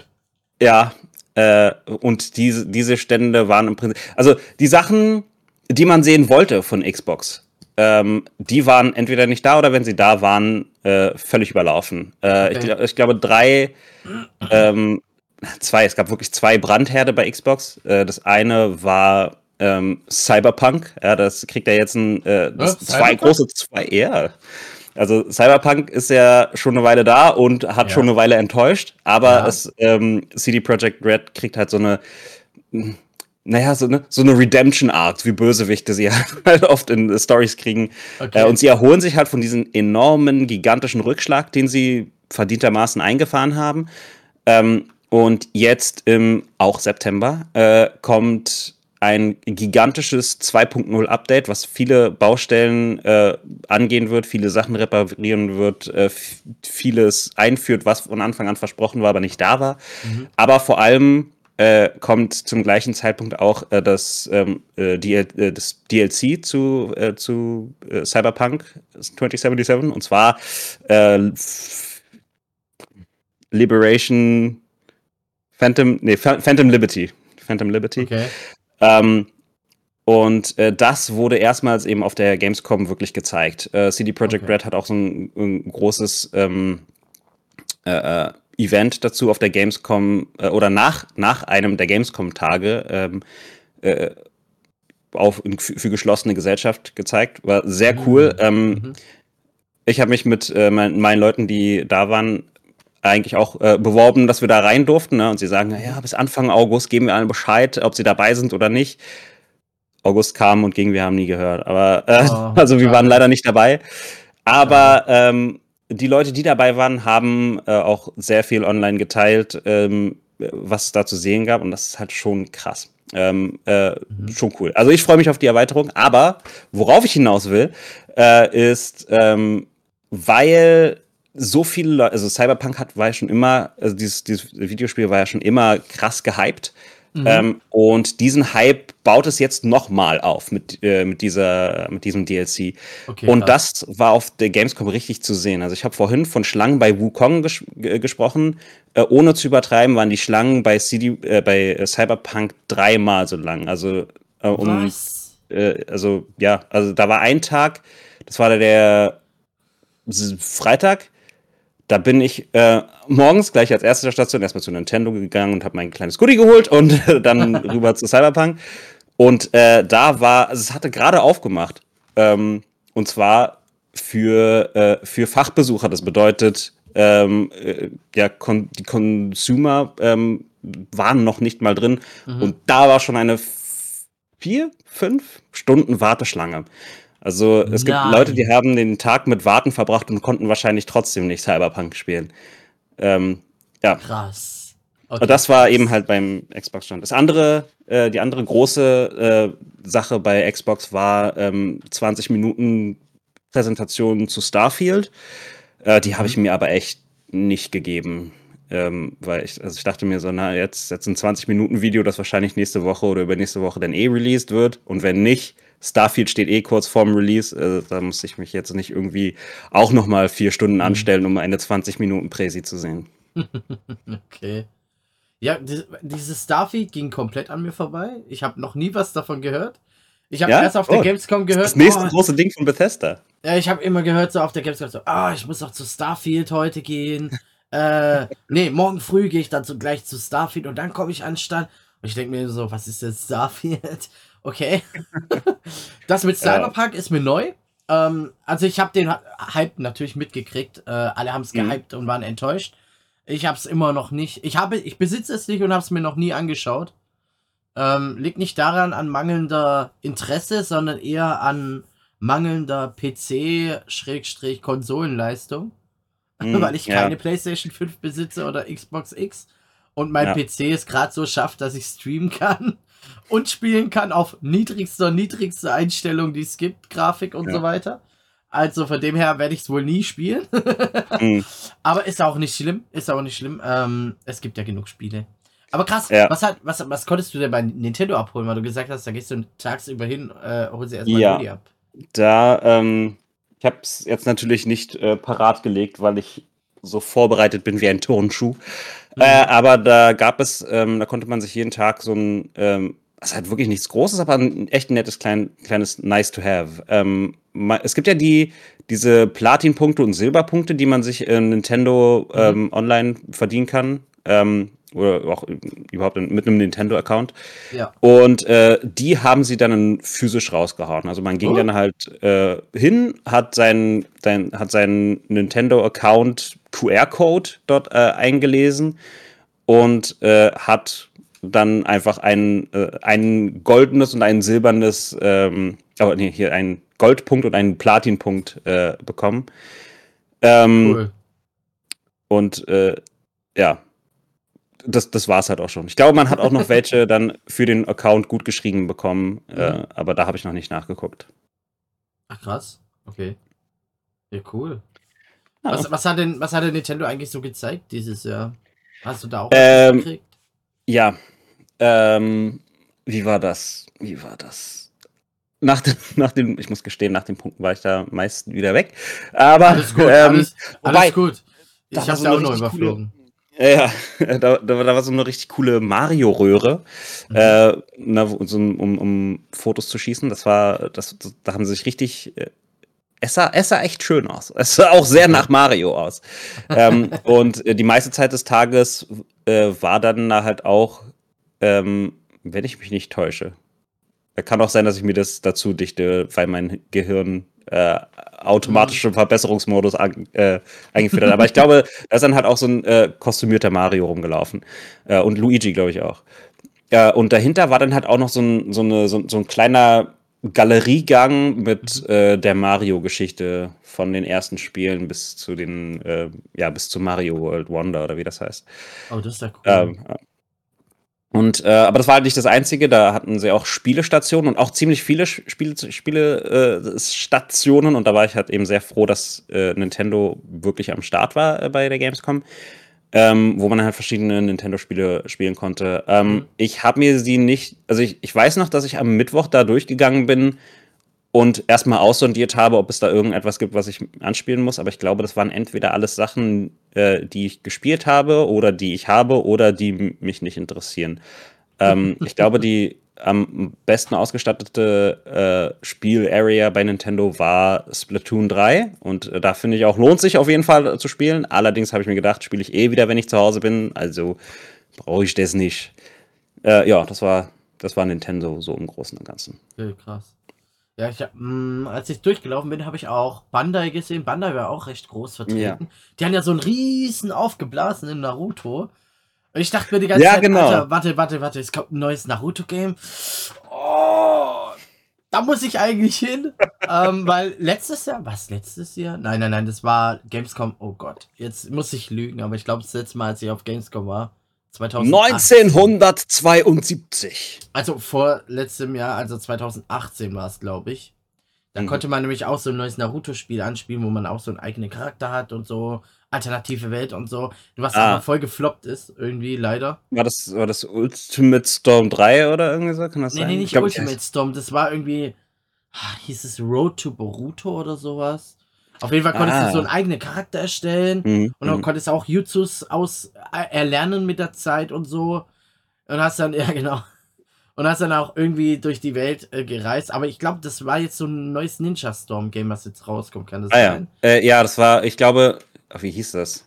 Ja, äh, und diese, diese Stände waren im Prinzip. Also die Sachen, die man sehen wollte von Xbox, ähm, die waren entweder nicht da oder wenn sie da waren, äh, völlig überlaufen. Äh, okay. ich, ich, glaube, drei, ähm, zwei, es gab wirklich zwei Brandherde bei Xbox. Äh, das eine war ähm, Cyberpunk, ja, das kriegt er jetzt ein, äh, das zwei große, zwei, ja. Also Cyberpunk ist ja schon eine Weile da und hat ja. schon eine Weile enttäuscht, aber ja. es, ähm, CD Projekt Red kriegt halt so eine, naja, so eine, so eine Redemption-Art, wie Bösewichte sie halt oft in Stories kriegen. Okay. Äh, und sie erholen sich halt von diesem enormen, gigantischen Rückschlag, den sie verdientermaßen eingefahren haben. Ähm, und jetzt im auch September äh, kommt ein gigantisches 2.0 Update, was viele Baustellen äh, angehen wird, viele Sachen reparieren wird, äh, vieles einführt, was von Anfang an versprochen war, aber nicht da war. Mhm. Aber vor allem äh, kommt zum gleichen Zeitpunkt auch äh, das, ähm, äh, DL äh, das, DLC zu, zu Cyberpunk 2077 und zwar Liberation Phantom, nee, Phantom Liberty. Phantom Liberty. Okay. Ähm, und äh, das wurde erstmals eben auf der Gamescom wirklich gezeigt. Äh, CD Projekt okay. Red hat auch so ein, ein großes ähm, äh, äh Event dazu auf der Gamescom äh, oder nach, nach einem der Gamescom-Tage ähm, äh, auf, für geschlossene Gesellschaft gezeigt. War sehr cool. Mhm. Ähm, mhm. Ich habe mich mit mein, meinen Leuten, die da waren, eigentlich auch äh, beworben, dass wir da rein durften. Ne? Und sie sagen, naja, bis Anfang August geben wir allen Bescheid, ob sie dabei sind oder nicht. August kam und ging, wir haben nie gehört. Aber äh, oh, also wir waren leider nicht dabei. Aber ähm, die Leute, die dabei waren, haben äh, auch sehr viel online geteilt, ähm, was es da zu sehen gab. Und das ist halt schon krass. Ähm, äh, mhm. Schon cool. Also ich freue mich auf die Erweiterung. Aber worauf ich hinaus will, äh, ist, ähm, weil so viele Leute, also Cyberpunk hat, war ja schon immer, also dieses, dieses Videospiel war ja schon immer krass gehypt. Mhm. Ähm, und diesen Hype baut es jetzt nochmal auf mit, äh, mit, dieser, mit diesem DLC. Okay, und krass. das war auf der Gamescom richtig zu sehen. Also ich habe vorhin von Schlangen bei Wukong ges gesprochen. Äh, ohne zu übertreiben, waren die Schlangen bei, CD, äh, bei Cyberpunk dreimal so lang. Also äh, um? Äh, also ja, also da war ein Tag, das war der Freitag, da bin ich äh, morgens gleich als erste Station erstmal zu Nintendo gegangen und habe mein kleines Goodie geholt und dann rüber zu Cyberpunk. Und äh, da war, also es hatte gerade aufgemacht. Ähm, und zwar für, äh, für Fachbesucher. Das bedeutet, ähm, äh, ja, kon die Consumer ähm, waren noch nicht mal drin. Mhm. Und da war schon eine vier, fünf Stunden Warteschlange. Also es gibt Nein. Leute, die haben den Tag mit Warten verbracht und konnten wahrscheinlich trotzdem nicht Cyberpunk spielen. Ähm, ja. Krass. Okay. Und das war eben halt beim Xbox-Stand. Das andere, äh, die andere große äh, Sache bei Xbox war ähm, 20 Minuten Präsentation zu Starfield. Äh, die habe ich mhm. mir aber echt nicht gegeben. Ähm, weil ich, also ich dachte mir so, na, jetzt, jetzt ein 20 Minuten Video, das wahrscheinlich nächste Woche oder übernächste Woche dann eh released wird. Und wenn nicht, Starfield steht eh kurz vorm Release. Äh, da muss ich mich jetzt nicht irgendwie auch nochmal vier Stunden mhm. anstellen, um eine 20 Minuten Präsi zu sehen. okay. Ja, dieses Starfield ging komplett an mir vorbei. Ich habe noch nie was davon gehört. Ich habe ja? erst auf der oh, Gamescom gehört. Das nächste oh, große Ding von Bethesda. Ja, ich habe immer gehört, so auf der Gamescom, so, ah, ich muss doch zu Starfield heute gehen. äh, nee, morgen früh gehe ich dann so gleich zu Starfield und dann komme ich an Stand. Und ich denke mir so, was ist jetzt Starfield? Okay. das mit Cyberpunk ja. ist mir neu. Ähm, also ich habe den Hype natürlich mitgekriegt. Äh, alle haben es mhm. gehypt und waren enttäuscht. Ich habe es immer noch nicht. Ich habe, ich besitze es nicht und habe es mir noch nie angeschaut. Ähm, liegt nicht daran an mangelnder Interesse, sondern eher an mangelnder PC-Konsolenleistung. Mhm, weil ich keine ja. PlayStation 5 besitze oder Xbox X und mein ja. PC es gerade so schafft, dass ich streamen kann und spielen kann auf niedrigster, niedrigster Einstellung, die es gibt, Grafik und ja. so weiter. Also von dem her werde ich es wohl nie spielen. mhm. Aber ist auch nicht schlimm. Ist auch nicht schlimm. Ähm, es gibt ja genug Spiele. Aber krass, ja. was, hat, was, was konntest du denn bei Nintendo abholen, weil du gesagt hast, da gehst du tagsüber hin, äh, holst du erstmal ja. Handy ab. Da, ähm, ich habe es jetzt natürlich nicht äh, parat gelegt, weil ich so vorbereitet bin wie ein Turnschuh. Mhm. Äh, aber da gab es, ähm, da konnte man sich jeden Tag so ein ähm, das ist halt wirklich nichts Großes, aber ein echt nettes klein, kleines Nice to have. Ähm, es gibt ja die, diese Platin-Punkte und Silberpunkte, die man sich in Nintendo mhm. ähm, online verdienen kann. Oder auch überhaupt mit einem Nintendo-Account. Ja. Und äh, die haben sie dann physisch rausgehauen. Also man ging oh. dann halt äh, hin, hat seinen, sein, hat seinen Nintendo-Account QR-Code dort äh, eingelesen und äh, hat dann einfach ein, äh, ein goldenes und ein silbernes, ähm, aber nee, hier ein Goldpunkt und einen Platinpunkt äh, bekommen. Ähm, cool. Und äh, ja, das, das war es halt auch schon. Ich glaube, man hat auch noch welche dann für den Account gut geschrieben bekommen, äh, mhm. aber da habe ich noch nicht nachgeguckt. Ach krass, okay. Ja, cool. Ja. Was, was, hat denn, was hat denn Nintendo eigentlich so gezeigt dieses Jahr? Hast du da auch ähm, gekriegt? Ja, ähm, wie war das? Wie war das? Nach dem, nach dem, ich muss gestehen, nach den Punkten war ich da meist wieder weg. Aber alles gut, ähm, alles, alles wobei, gut. Ich hab's so ja auch noch überflogen. Coole, ja, da, da, da, war so eine richtig coole Mario-Röhre, mhm. äh, na, so, um, um Fotos zu schießen. Das war, das, da haben sie sich richtig äh, es sah, es sah echt schön aus. Es sah auch sehr nach Mario aus. ähm, und äh, die meiste Zeit des Tages äh, war dann halt auch ähm, wenn ich mich nicht täusche. Kann auch sein, dass ich mir das dazu dichte, weil mein Gehirn äh, automatische mhm. Verbesserungsmodus an, äh, eingeführt hat. Aber ich glaube, da ist dann halt auch so ein äh, kostümierter Mario rumgelaufen. Äh, und Luigi, glaube ich, auch. Äh, und dahinter war dann halt auch noch so ein, so eine, so, so ein kleiner Galeriegang mit mhm. äh, der Mario-Geschichte von den ersten Spielen bis zu den, äh, ja, bis zu Mario World Wonder oder wie das heißt. Oh, das ist ja cool. Ähm, und, äh, aber das war halt nicht das Einzige, da hatten sie auch Spielestationen und auch ziemlich viele Spiele, Spiele äh, und da war ich halt eben sehr froh, dass äh, Nintendo wirklich am Start war äh, bei der Gamescom. ähm, wo man halt verschiedene Nintendo-Spiele spielen konnte. Ähm, Mhm. Ich habe mir sie nicht, also ich, ich weiß noch, dass ich am Mittwoch da durchgegangen bin und erstmal aussondiert habe, ob es da irgendetwas gibt, was ich anspielen muss. Aber ich glaube, das waren entweder alles Sachen, äh, die ich gespielt habe oder die ich habe oder die mich nicht interessieren. Ähm, ich glaube, die am besten ausgestattete äh, Spiel-Area bei Nintendo war Splatoon 3. Und äh, da finde ich auch, lohnt sich auf jeden Fall äh, zu spielen. Allerdings habe ich mir gedacht, spiele ich eh wieder, wenn ich zu Hause bin. Also brauche ich das nicht. Äh, ja, das war, das war Nintendo so im Großen und Ganzen. Okay, krass. Ja, ich hab, mh, als ich durchgelaufen bin, habe ich auch Bandai gesehen. Bandai war auch recht groß vertreten. Ja. Die haben ja so einen riesen aufgeblasenen Naruto. Und ich dachte mir die ganze Ja, Zeit, genau. Alter, warte, warte, warte, es kommt ein neues Naruto-Game. Oh, da muss ich eigentlich hin. ähm, weil letztes Jahr, was, letztes Jahr? Nein, nein, nein, das war Gamescom, oh Gott. Jetzt muss ich lügen, aber ich glaube, das letzte Mal, als ich auf Gamescom war, 2018. 1972. Also vor letztem Jahr, also 2018 war es, glaube ich. Da Mhm. konnte man nämlich auch so ein neues Naruto-Spiel anspielen, wo man auch so einen eigenen Charakter hat und so, alternative Welt und so. Was Ah. aber voll gefloppt ist, irgendwie leider. War das, war das Ultimate Storm 3 oder irgendwie so? Kann das Nee, sein? nee, Ich nicht glaub, Ultimate Storm, das war irgendwie, ah, hieß es Road to Boruto oder sowas. Auf jeden Fall konntest Ah. du so einen eigenen Charakter erstellen Mhm. und dann mhm. konntest auch Jutsus aus äh, erlernen mit der Zeit und so. Und hast dann, ja genau. Und hast dann auch irgendwie durch die Welt äh, gereist. Aber ich glaube, das war jetzt so ein neues Ninja Storm Game, was jetzt rauskommt. Kann das Ah ja. sein? Äh, ja, das war, ich glaube, ach, wie hieß das?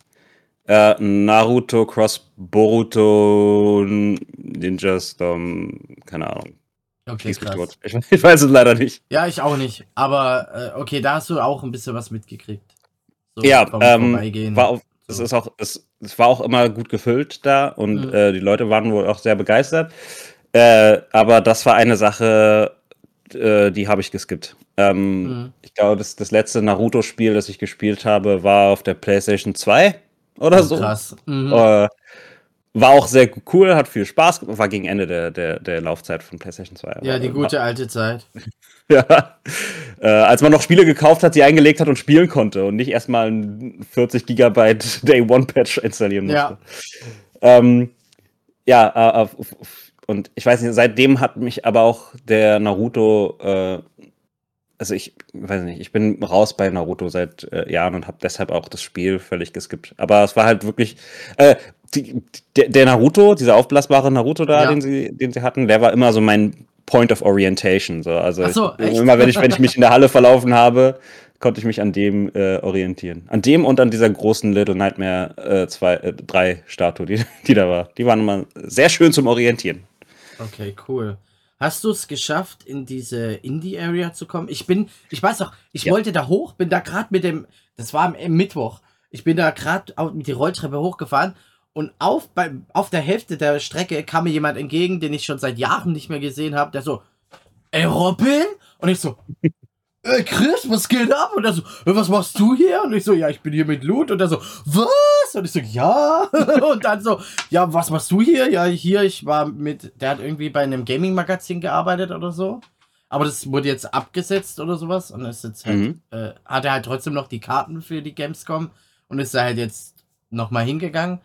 Äh, Naruto Cross Boruto Ninja Storm, keine Ahnung. Okay, krass. Ich, ich weiß es leider nicht. Ja, ich auch nicht. Aber äh, okay, da hast du auch ein bisschen was mitgekriegt. So Ja, ähm. War auch, es ist auch, es, es war auch immer gut gefüllt da und Mhm. äh, die Leute waren wohl auch sehr begeistert. Äh, aber das war eine Sache, äh, die habe ich geskippt. Ähm, Mhm. Ich glaube, das, das letzte Naruto-Spiel, das ich gespielt habe, war auf der PlayStation 2 oder so. Krass. Mhm. Äh, war auch sehr cool, hat viel Spaß gemacht, war gegen Ende der, der, der Laufzeit von PlayStation 2. ja, die gute alte Zeit. Ja. Äh, als man noch Spiele gekauft hat, sie eingelegt hat und spielen konnte und nicht erstmal ein 40 Gigabyte Day One Patch installieren musste. Ja. Ähm, ja, äh, auf- und ich weiß nicht, seitdem hat mich aber auch der Naruto, äh, also ich weiß nicht, ich bin raus bei Naruto seit äh, Jahren und habe deshalb auch das Spiel völlig geskippt. Aber es war halt wirklich, äh, die, der, der Naruto, dieser aufblasbare Naruto da, Ja. den sie, den sie hatten, der war immer so mein Point of Orientation. So. Also Ach so, ich, immer wenn ich, wenn ich mich in der Halle verlaufen habe, konnte ich mich an dem äh, orientieren. An dem und an dieser großen Little Nightmare äh, zwei, äh, drei Statue, die, die da war. Die waren immer sehr schön zum Orientieren. Okay, cool. Hast du es geschafft, in diese Indie-Area zu kommen? Ich bin, ich weiß noch, ich Ja. wollte da hoch, bin da gerade mit dem, das war am am Mittwoch, ich bin da gerade mit die Rolltreppe hochgefahren und auf, bei, auf der Hälfte der Strecke kam mir jemand entgegen, den ich schon seit Jahren nicht mehr gesehen habe, der so, ey Robin? Und ich so, äh, Chris, was geht ab? Und er so, äh, was machst du hier? Und ich so, ja, ich bin hier mit Loot. Und er so, was? Und ich so, ja. und dann so, ja, was machst du hier? Ja, hier, ich war mit, der hat irgendwie bei einem Gaming-Magazin gearbeitet oder so. Aber das wurde jetzt abgesetzt oder sowas. Und ist jetzt halt, Mhm. äh, hat er halt trotzdem noch die Karten für die Gamescom und ist da halt jetzt nochmal hingegangen.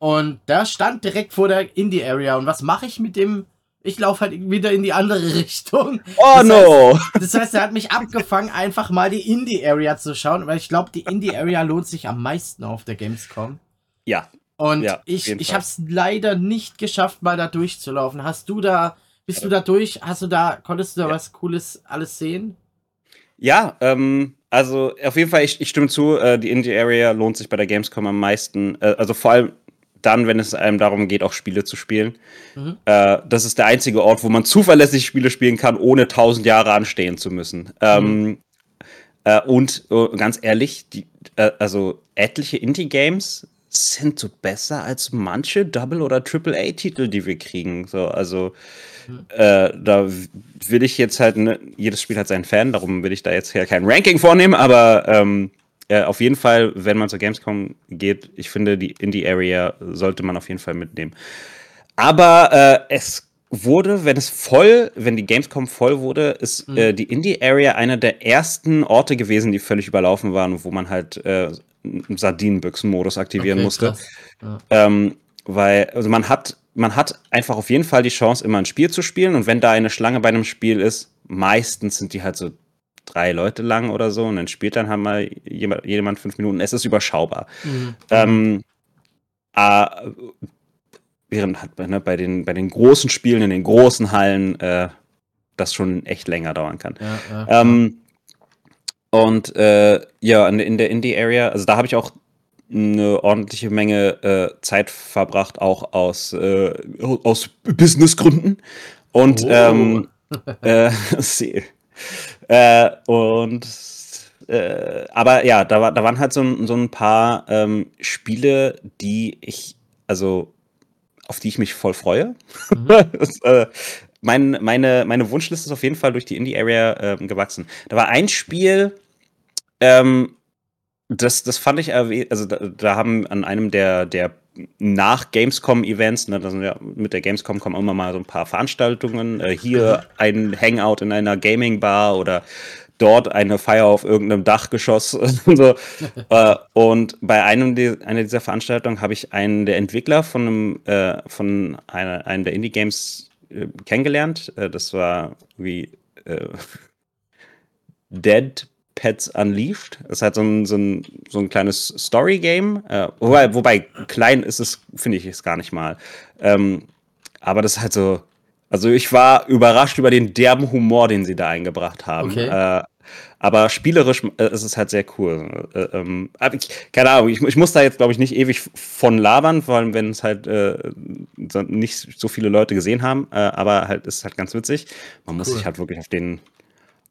Und da stand direkt vor der Indie-Area. Und was mache ich mit dem? Ich laufe halt wieder in die andere Richtung. Oh Das no! Das heißt, er hat mich abgefangen, einfach mal die Indie-Area zu schauen, weil ich glaube, die Indie-Area lohnt sich am meisten auf der Gamescom. Ja, Und Ja, ich, ich habe es leider nicht geschafft, mal da durchzulaufen. Hast du da, bist du da durch? Hast du da, konntest du da Ja. was Cooles alles sehen? Ja, ähm, also auf jeden Fall, ich, ich stimme zu, äh, die Indie-Area lohnt sich bei der Gamescom am meisten. Äh, also vor allem dann, wenn es einem darum geht, auch Spiele zu spielen. Mhm. Äh, das ist der einzige Ort, wo man zuverlässig Spiele spielen kann, ohne tausend Jahre anstehen zu müssen. Ähm, äh, und äh, ganz ehrlich, die, äh, also etliche Indie-Games sind so besser als manche Double- oder Triple-A-Titel, die wir kriegen. So, also Mhm. äh, da will ich jetzt halt, ne, jedes Spiel hat seinen Fan, darum will ich da jetzt ja kein Ranking vornehmen, aber ähm, äh, auf jeden Fall, wenn man zur Gamescom geht, ich finde, die Indie-Area sollte man auf jeden Fall mitnehmen. Aber äh, es wurde, wenn es voll, wenn die Gamescom voll wurde, ist Mhm. äh, die Indie-Area einer der ersten Orte gewesen, die völlig überlaufen waren, wo man halt äh, Sardinenbüchsen-Modus aktivieren okay, musste. Ja. Ähm, weil, also man hat, man hat einfach auf jeden Fall die Chance, immer ein Spiel zu spielen. Und wenn da eine Schlange bei einem Spiel ist, meistens sind die halt so drei Leute lang oder so und dann spielt dann halt mal jemand, jemand fünf Minuten. Es ist überschaubar. Mhm. Ähm, äh, während halt ne, bei, den, bei den großen Spielen in den großen Hallen äh, das schon echt länger dauern kann. Ja, ja, ähm, und äh, ja, in, in der Indie-Area, also da habe ich auch eine ordentliche Menge äh, Zeit verbracht, auch aus, äh, aus Businessgründen. Und oh. ähm, äh, äh, und äh, aber ja, da, war, da waren halt so, so ein paar ähm, Spiele, die ich, also auf die ich mich voll freue. Mhm. das, äh, mein, meine, meine Wunschliste ist auf jeden Fall durch die Indie-Area äh, gewachsen. Da war ein Spiel, ähm, das, das fand ich, also da, da, haben an einem der, der nach Gamescom-Events, ne, das ja, mit der Gamescom kommen immer mal so ein paar Veranstaltungen. Äh, hier ein Hangout in einer Gaming-Bar oder dort eine Feier auf irgendeinem Dachgeschoss und so. äh, und bei einem die, einer dieser Veranstaltungen habe ich einen der Entwickler von einem, äh, von einer, einem der Indie-Games äh, kennengelernt. Äh, das war wie äh, Dead Pets Unleashed. Ist halt so ein, so ein, so ein kleines Story-Game. Äh, wobei, wobei, klein ist es, finde ich es gar nicht mal. Ähm, aber das ist halt so. Also ich war überrascht über den derben Humor, den sie da eingebracht haben. Okay. Äh, aber spielerisch äh, ist es halt sehr cool. Äh, ähm, ich, keine Ahnung, ich, ich, muss da jetzt, glaube ich, nicht ewig von labern, vor allem wenn es halt äh, nicht so viele Leute gesehen haben. Aber halt ist halt ganz witzig. Man muss sich halt wirklich auf den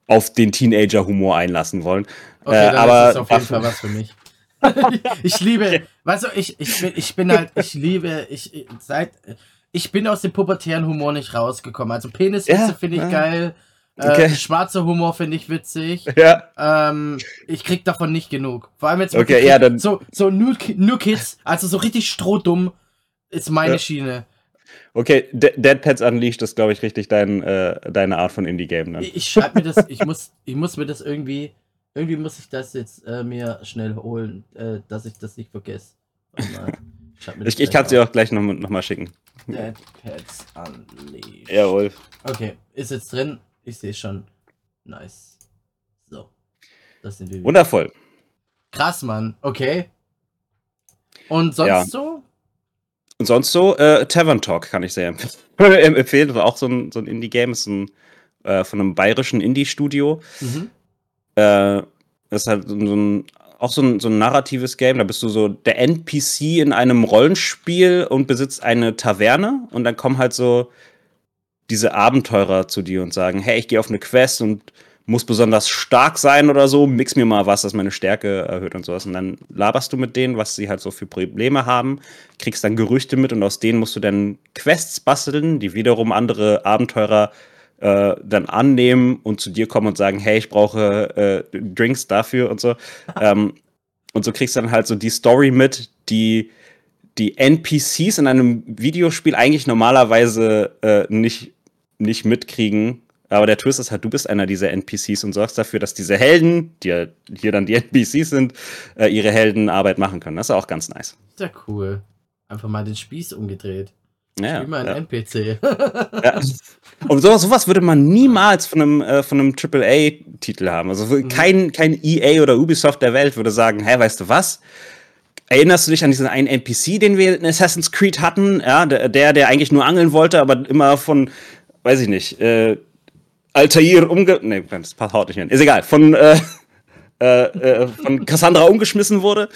auf den Teenager-Humor einlassen wollen. Okay, äh, aber ist auf jeden Fall was für mich. ich liebe, weißt du, ich, ich, bin, ich bin halt, ich liebe, ich seit, ich bin aus dem pubertären Humor nicht rausgekommen. Also Peniswitze ja, finde ich ja. geil. Äh, okay. Äh, schwarzer Humor finde ich witzig. Ja. Ähm, ich krieg davon nicht genug. Vor allem jetzt okay, ja, dann so, so nur, nur Kids, also so richtig strohdumm ist meine ja. Schiene. Okay, De Dead Pets Unleashed ist, glaube ich, richtig dein, äh, deine Art von Indie-Game. Ich, ich schreibe mir das, ich muss, ich muss mir das irgendwie, irgendwie muss ich das jetzt äh, mir schnell holen, äh, dass ich das nicht vergesse. Ich, ich, ich kann es dir auch gleich nochmal noch mal schicken. Dead Pets Unleashed. Jawohl. Okay, ist jetzt drin. Ich sehe schon. Nice. So. Das sind wir. Wundervoll. Krass, Mann. Okay. Und sonst ja. so? Und sonst so, äh, Tavern Talk kann ich sehr empfehlen. Das war auch so ein, so ein Indie-Game, ist ein, äh, von einem bayerischen Indie-Studio. Mhm. Äh, das ist halt so ein, auch so ein, so ein narratives Game. Da bist du so der NPC in einem Rollenspiel und besitzt eine Taverne. Und dann kommen halt so diese Abenteurer zu dir und sagen: Hey, ich gehe auf eine Quest und muss besonders stark sein oder so, mix mir mal was, das meine Stärke erhöht und sowas. Und dann laberst du mit denen, was sie halt so für Probleme haben, kriegst dann Gerüchte mit und aus denen musst du dann Quests basteln, die wiederum andere Abenteurer äh, dann annehmen und zu dir kommen und sagen, hey, ich brauche äh, Drinks dafür und so. ähm, und so kriegst du dann halt so die Story mit, die die NPCs in einem Videospiel eigentlich normalerweise äh, nicht, nicht mitkriegen, aber der Twist ist halt, du bist einer dieser NPCs und sorgst dafür, dass diese Helden, die hier dann die NPCs sind, äh, ihre Heldenarbeit machen können. Das ist auch ganz nice. Sehr cool. Einfach mal den Spieß umgedreht. Ja, Spiel mal ein ja. NPC. ja. Und sowas, sowas würde man niemals von einem, äh, von einem AAA-Titel haben. Also mhm. kein, kein EA oder Ubisoft der Welt würde sagen, hä, weißt du was? Erinnerst du dich an diesen einen NPC, den wir in Assassin's Creed hatten? Ja, der, der eigentlich nur angeln wollte, aber immer von, weiß ich nicht, äh, Altair umge... Nee, das haut nicht hin. Ist egal. Von, äh, äh, äh, von Cassandra umgeschmissen wurde.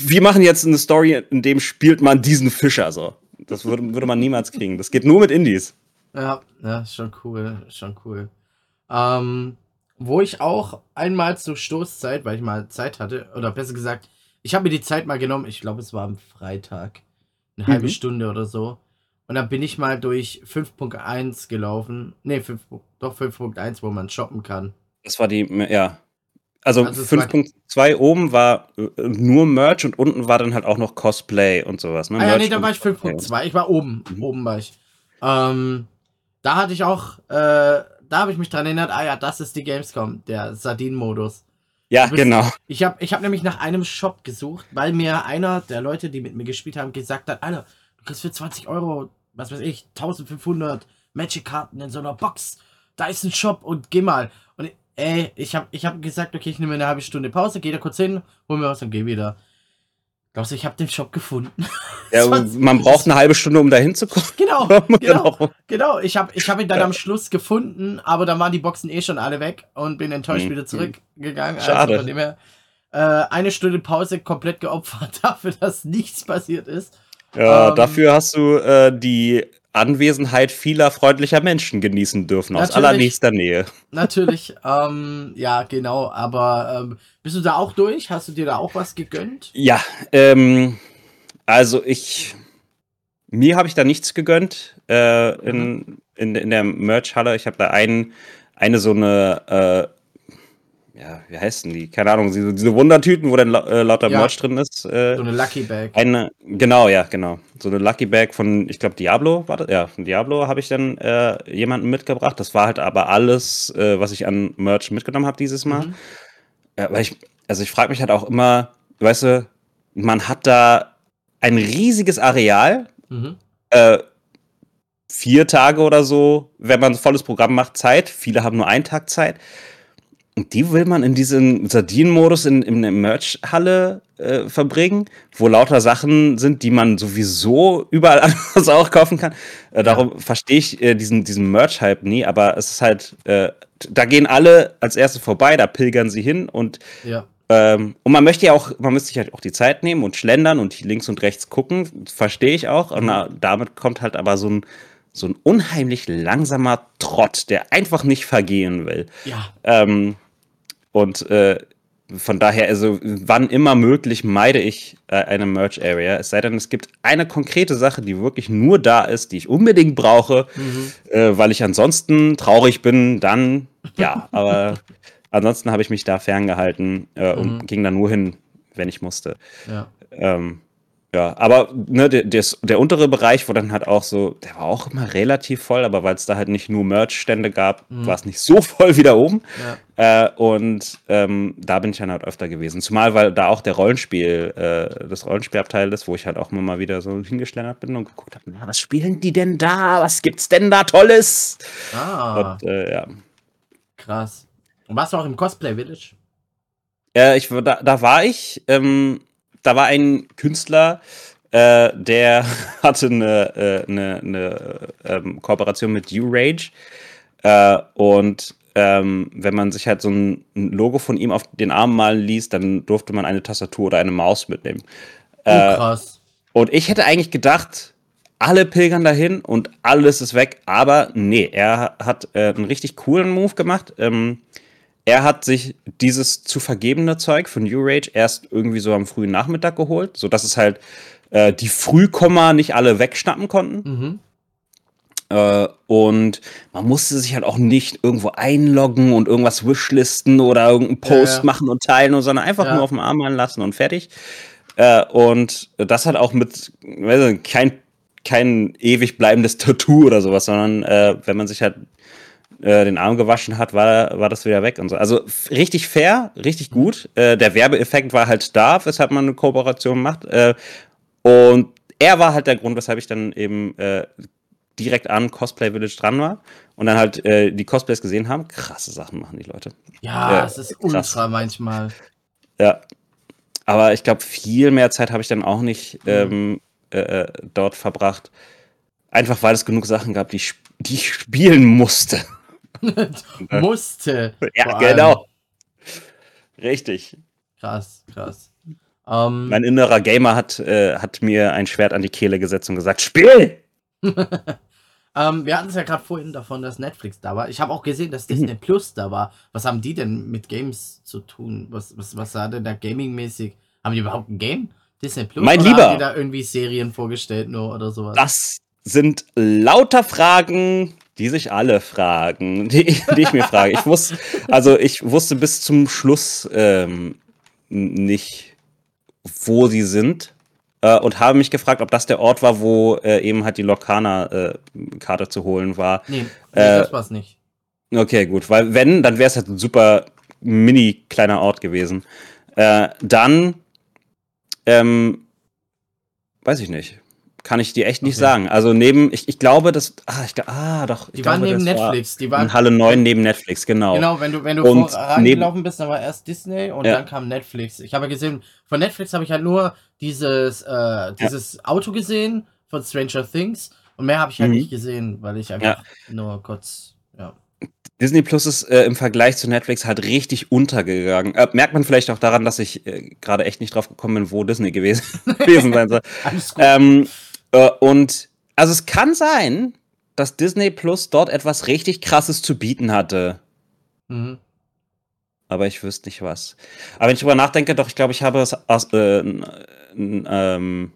Wir machen jetzt eine Story, in dem spielt man diesen Fischer so. Das würde, würde man niemals kriegen. Das geht nur mit Indies. Ja, ja, ist schon cool. Schon cool. Ähm, wo ich auch einmal zur Stoßzeit, weil ich mal Zeit hatte, oder besser gesagt, ich habe mir die Zeit mal genommen, ich glaube, es war am Freitag, eine mhm. halbe Stunde oder so, und dann bin ich mal durch 5.1 gelaufen. Ne, 5, doch 5.1, wo man shoppen kann. Das war die, ja. Also, also 5.2 oben war äh, nur Merch und unten war dann halt auch noch Cosplay und sowas. Ne? Ah, ja, nee, da war ich 5.2. Ich war oben. Mhm. Oben war ich. Ähm, da hatte ich auch, äh, da habe ich mich dran erinnert, ah ja, das ist die Gamescom, der Sardinen-Modus. Ja, bist- genau. Ich habe ich hab nämlich nach einem Shop gesucht, weil mir einer der Leute, die mit mir gespielt haben, gesagt hat, Alter, du kriegst für 20 Euro, was weiß ich, 1500 Magic-Karten in so einer Box. Da ist ein Shop und geh mal. Und ey, ich habe ich hab gesagt, okay, ich nehme eine halbe Stunde Pause, geh da kurz hin, hol mir was und geh wieder. Glaubst du, ich habe den Shop gefunden? Ja, man braucht eine halbe Stunde, um da hinzukommen. Genau, Genau. genau, genau. Ich habe ich hab ihn dann Ja. am Schluss gefunden, aber dann waren die Boxen eh schon alle weg und bin enttäuscht Mhm. wieder zurückgegangen. Schade. Also von dem her, äh, eine Stunde Pause komplett geopfert dafür, dass nichts passiert ist. Ja, Ähm, dafür hast du äh, die Anwesenheit vieler freundlicher Menschen genießen dürfen, aus allernächster Nähe. Natürlich, ähm, ja, genau. Aber ähm, bist du da auch durch? Hast du dir da auch was gegönnt? Ja, ähm, also ich, mir habe ich da nichts gegönnt äh, in, in, in der Merch-Halle. Ich habe da einen, eine so eine, äh, ja, wie heißt denn die? Keine Ahnung, diese, diese Wundertüten, wo dann äh, lauter Ja. Merch drin ist. Äh, So eine Lucky Bag. Eine, genau, ja, genau. So eine Lucky Bag von, ich glaube, Diablo war das? Ja, von Diablo habe ich dann äh, jemanden mitgebracht. Das war halt aber alles, äh, was ich an Merch mitgenommen habe dieses Mal. Mhm. Ja, weil ich, also ich frage mich halt auch immer, weißt du, man hat da ein riesiges Areal, Mhm. äh, vier Tage oder so, wenn man ein volles Programm macht, Zeit. Viele haben nur einen Tag Zeit. Und die will man in diesem Sardinen-Modus in, in der Merch-Halle äh, verbringen, wo lauter Sachen sind, die man sowieso überall anders auch kaufen kann. Äh, darum verstehe ich äh, diesen, diesen Merch-Hype nie, aber es ist halt, äh, da gehen alle als Erste vorbei, da pilgern sie hin und Ja. ähm, und man möchte ja auch, man müsste sich halt auch die Zeit nehmen und schlendern und links und rechts gucken, verstehe ich auch. Und na, damit kommt halt aber so ein, so ein unheimlich langsamer Trott, der einfach nicht vergehen will. Ja. Ähm, und äh, von daher, also wann immer möglich, meide ich äh, eine Merch-Area. Es sei denn, es gibt eine konkrete Sache, die wirklich nur da ist, die ich unbedingt brauche, Mhm. äh, weil ich ansonsten traurig bin, dann ja. Aber ansonsten habe ich mich da ferngehalten äh, und Mhm. ging da nur hin, wenn ich musste. Ja. Ähm, ja, aber ne, der, der untere Bereich, wo dann halt auch so, der war auch immer relativ voll, aber weil es da halt nicht nur Merch-Stände gab, Mhm. war es nicht so voll wie da oben. Ja. Äh, und ähm, da bin ich dann halt öfter gewesen. Zumal, weil da auch der Rollenspiel, äh, das Rollenspielabteil ist, wo ich halt auch immer mal wieder so hingeschlendert bin und geguckt habe, was spielen die denn da? Was gibt's denn da Tolles? Ah, Und äh, ja. krass. Und warst du auch im Cosplay Village? Äh, ich, da, da war ich, ähm, da war ein Künstler, äh, der hatte eine, äh, eine, eine ähm, Kooperation mit U-Rage. Äh, und ähm, wenn man sich halt so ein, Logo von ihm auf den Arm malen ließ, dann durfte man eine Tastatur oder eine Maus mitnehmen. Oh, Äh, krass. und ich hätte eigentlich gedacht, alle pilgern dahin und alles ist weg. Aber nee, er hat äh, einen richtig coolen Move gemacht. Ähm, er hat sich dieses zu vergebene Zeug von New Rage erst irgendwie so am frühen Nachmittag geholt, sodass es halt äh, die Frühkomma nicht alle wegschnappen konnten. Mhm. Äh, und man musste sich halt auch nicht irgendwo einloggen und irgendwas wishlisten oder irgendeinen Post Ja, ja. machen und teilen, sondern einfach Ja. nur auf dem Arm malen lassen und fertig. Äh, und das hat auch mit, weiß nicht, kein, kein ewig bleibendes Tattoo oder sowas, sondern äh, wenn man sich halt äh, den Arm gewaschen hat, war, war das wieder weg und so. Also richtig fair, richtig gut. Äh, der Werbeeffekt war halt da, weshalb man eine Kooperation macht. Äh, und er war halt der Grund, weshalb ich dann eben äh, direkt an Cosplay Village dran war und dann halt äh, die Cosplays gesehen haben. Krasse Sachen machen die Leute. Ja, es ist krass. ultra manchmal. Ja. Aber ich glaube, viel mehr Zeit habe ich dann auch nicht ähm, äh, äh, dort verbracht. Einfach weil es genug Sachen gab, die ich, die ich spielen musste. Musste. Ja, genau. Richtig. Krass, krass. Ähm, Mein innerer Gamer hat, äh, hat mir ein Schwert an die Kehle gesetzt und gesagt, Spiel! ähm, wir hatten es ja gerade vorhin davon, dass Netflix da war. Ich habe auch gesehen, dass Mhm. Disney Plus da war. Was haben die denn mit Games zu tun? Was, was, was war denn da gaming-mäßig? Haben die überhaupt ein Game? Disney Plus? Mein oder Lieber. Haben die da irgendwie Serien vorgestellt nur oder sowas? Das sind lauter Fragen, die sich alle fragen, die, die ich mir frage. Ich wusste, also ich wusste bis zum Schluss ähm, nicht, wo sie sind. Äh, und habe mich gefragt, ob das der Ort war, wo äh, eben halt die Lokana-Karte zu holen war. nee, nee Äh, das war's nicht. Okay, gut, weil wenn, dann wäre es halt ein super mini kleiner Ort gewesen. Äh, dann, ähm, weiß ich nicht. Kann ich dir echt nicht Okay. sagen. Also neben, ich, ich glaube, das, ah, ich, ah doch. Die waren neben das war Netflix. Die waren in Halle 9 neben Netflix, genau. Genau, wenn du, wenn du Und bist, dann war erst Disney und Ja. dann kam Netflix. Ich habe ja gesehen, von Netflix habe ich halt nur dieses, äh, dieses Auto gesehen von Stranger Things und mehr habe ich halt Mhm. nicht gesehen, weil ich einfach nur kurz, ja. Disney Plus ist äh, im Vergleich zu Netflix halt richtig untergegangen. Äh, merkt man vielleicht auch daran, dass ich äh, gerade echt nicht drauf gekommen bin, wo Disney gewesen, gewesen sein soll. Alles gut. Ähm, äh, und also es kann sein, dass Disney Plus dort etwas richtig krasses zu bieten hatte. Mhm. Aber ich wüsste nicht was. Aber wenn ich drüber nachdenke, doch, ich glaube, ich habe es aus, äh, ähm,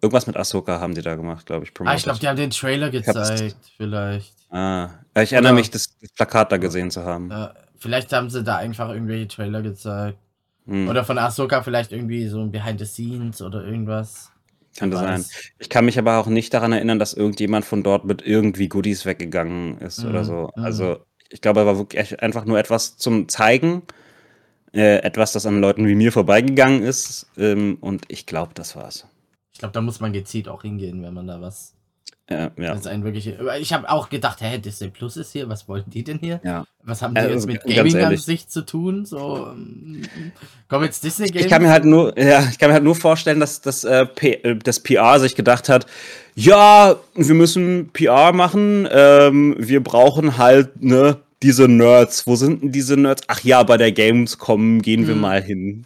irgendwas mit Ahsoka haben die da gemacht, glaube ich. Ah, ich glaube, die haben den Trailer gezeigt, vielleicht. Ah, ich erinnere Oder- mich, das, das Plakat da gesehen zu haben. Äh, vielleicht haben sie da einfach irgendwelche Trailer gezeigt. Hm, Oder von Ahsoka vielleicht irgendwie so ein Behind the Scenes oder irgendwas. Könnte Wer sein. Ich kann mich aber auch nicht daran erinnern, dass irgendjemand von dort mit irgendwie Goodies weggegangen ist oder Mhm, so. mhm. Also, ich glaube, er war wirklich einfach nur etwas zum Zeigen. Äh, etwas, das an Leuten wie mir vorbeigegangen ist. Ähm, und ich glaube, das war's. Ich glaube, da muss man gezielt auch hingehen, wenn man da was. Äh, ja. Das ist ein wirklich. Ich habe auch gedacht, hä, Disney Plus ist hier, was wollten die denn hier? ja. Was haben die Also, jetzt mit Gaming an sich zu tun? So, ähm, komm jetzt Disney Games. Ich kann mir halt nur, ja, ich kann mir halt nur vorstellen, dass das, äh, äh, das PR sich gedacht hat, ja, wir müssen PR machen, ähm, wir brauchen halt, ne, diese Nerds. Wo sind denn diese Nerds? Ach ja, bei der Gamescom gehen wir Hm. mal hin.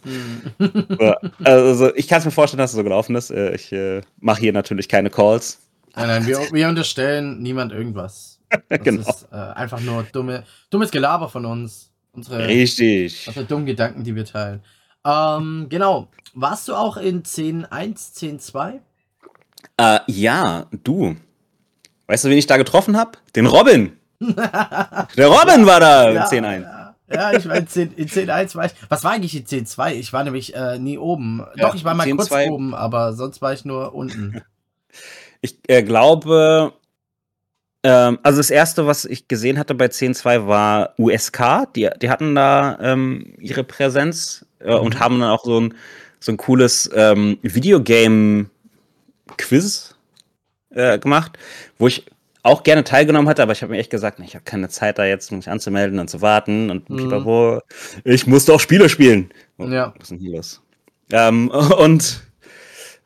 Hm. Ja, also ich kann es mir vorstellen, dass es so gelaufen ist. Äh, Ich äh, mache hier natürlich keine Calls. Nein, nein, wir, wir unterstellen niemand irgendwas. Das Genau. ist äh, einfach nur dumme, dummes Gelaber von uns. Unsere, Richtig. unsere dummen Gedanken, die wir teilen. Ähm, genau. Warst du auch in 10.1, 10.2? Äh, ja, du. Weißt du, wen ich da getroffen habe? Den Robin. Der Robin war da in 10.1. Ja, ja, ich war in 10 in 10.1 war ich. Was war eigentlich in 10.2? Ich war nämlich äh, nie oben. Ja, Doch, ich war mal 10.2 kurz oben, aber sonst war ich nur unten. Ich äh, glaube, ähm, also das erste, was ich gesehen hatte bei 10.2 war USK. Die, die hatten da ähm, ihre Präsenz äh, und Mhm. haben dann auch so ein, so ein cooles ähm, Videogame-Quiz äh, gemacht, wo ich auch gerne teilgenommen hatte, aber ich habe mir echt gesagt, ich habe keine Zeit da jetzt, mich anzumelden und zu warten und Mhm. ich muss doch Spiele spielen. Oh, Ja. Was ist denn hier los? Ähm, und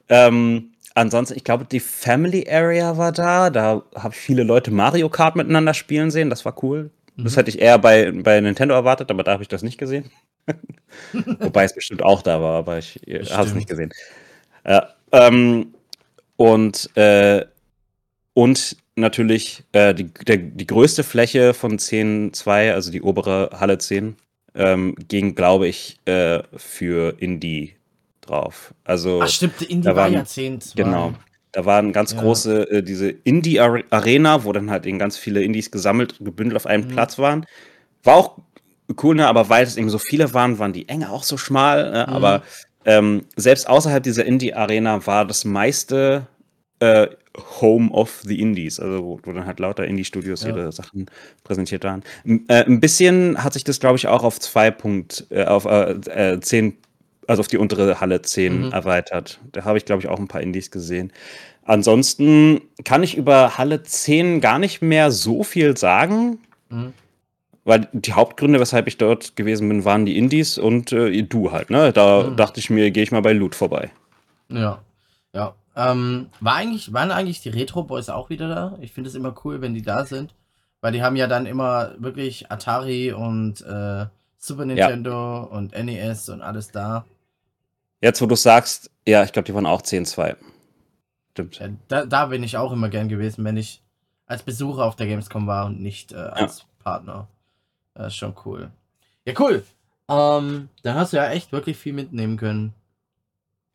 ähm, ansonsten, ich glaube, die Family Area war da. Da habe ich viele Leute Mario Kart miteinander spielen sehen. Das war cool. Das Mhm. hätte ich eher bei, bei Nintendo erwartet, aber da habe ich das nicht gesehen. Wobei es bestimmt auch da war, aber ich habe es nicht gesehen. Ja, ähm, und, äh, und natürlich äh, die, der, die größte Fläche von 10.2, also die obere Halle 10, ähm, ging, glaube ich, äh, für Indie drauf. Also Ach stimmt, Indie da war waren- ja 10.2. Genau. Da waren ganz Ja. große, äh, diese Indie-Arena, wo dann halt eben ganz viele Indies gesammelt, gebündelt auf einem Mhm. Platz waren. War auch cool, ne? aber weil es eben so viele waren, waren die Enge auch so schmal. Ne? Mhm. Aber ähm, selbst außerhalb dieser Indie-Arena war das meiste äh, Home of the Indies, also wo, wo dann halt lauter Indie-Studios Ja. ihre Sachen präsentiert waren. M äh, ein bisschen hat sich das, glaube ich, auch auf zwei Punkt, äh, auf äh, äh, 10 also auf die untere Halle 10 Mhm. erweitert. Da habe ich, glaube ich, auch ein paar Indies gesehen. Ansonsten kann ich über Halle 10 gar nicht mehr so viel sagen, Mhm. weil die Hauptgründe, weshalb ich dort gewesen bin, waren die Indies und äh, du halt. Ne? Da Mhm. dachte ich mir, gehe ich mal bei Loot vorbei. Ja. Ja. Ähm, war eigentlich, waren eigentlich die Retro Boys auch wieder da? Ich finde es immer cool, wenn die da sind. Weil die haben ja dann immer wirklich Atari und äh, Super Nintendo und NES und alles da. Jetzt, wo du sagst, ja, ich glaube, die waren auch 10-2. Stimmt. Ja, da, da bin ich auch immer gern gewesen, wenn ich als Besucher auf der Gamescom war und nicht äh, als Partner. Das ist schon cool. Ja, cool. Ähm, dann hast du ja echt wirklich viel mitnehmen können.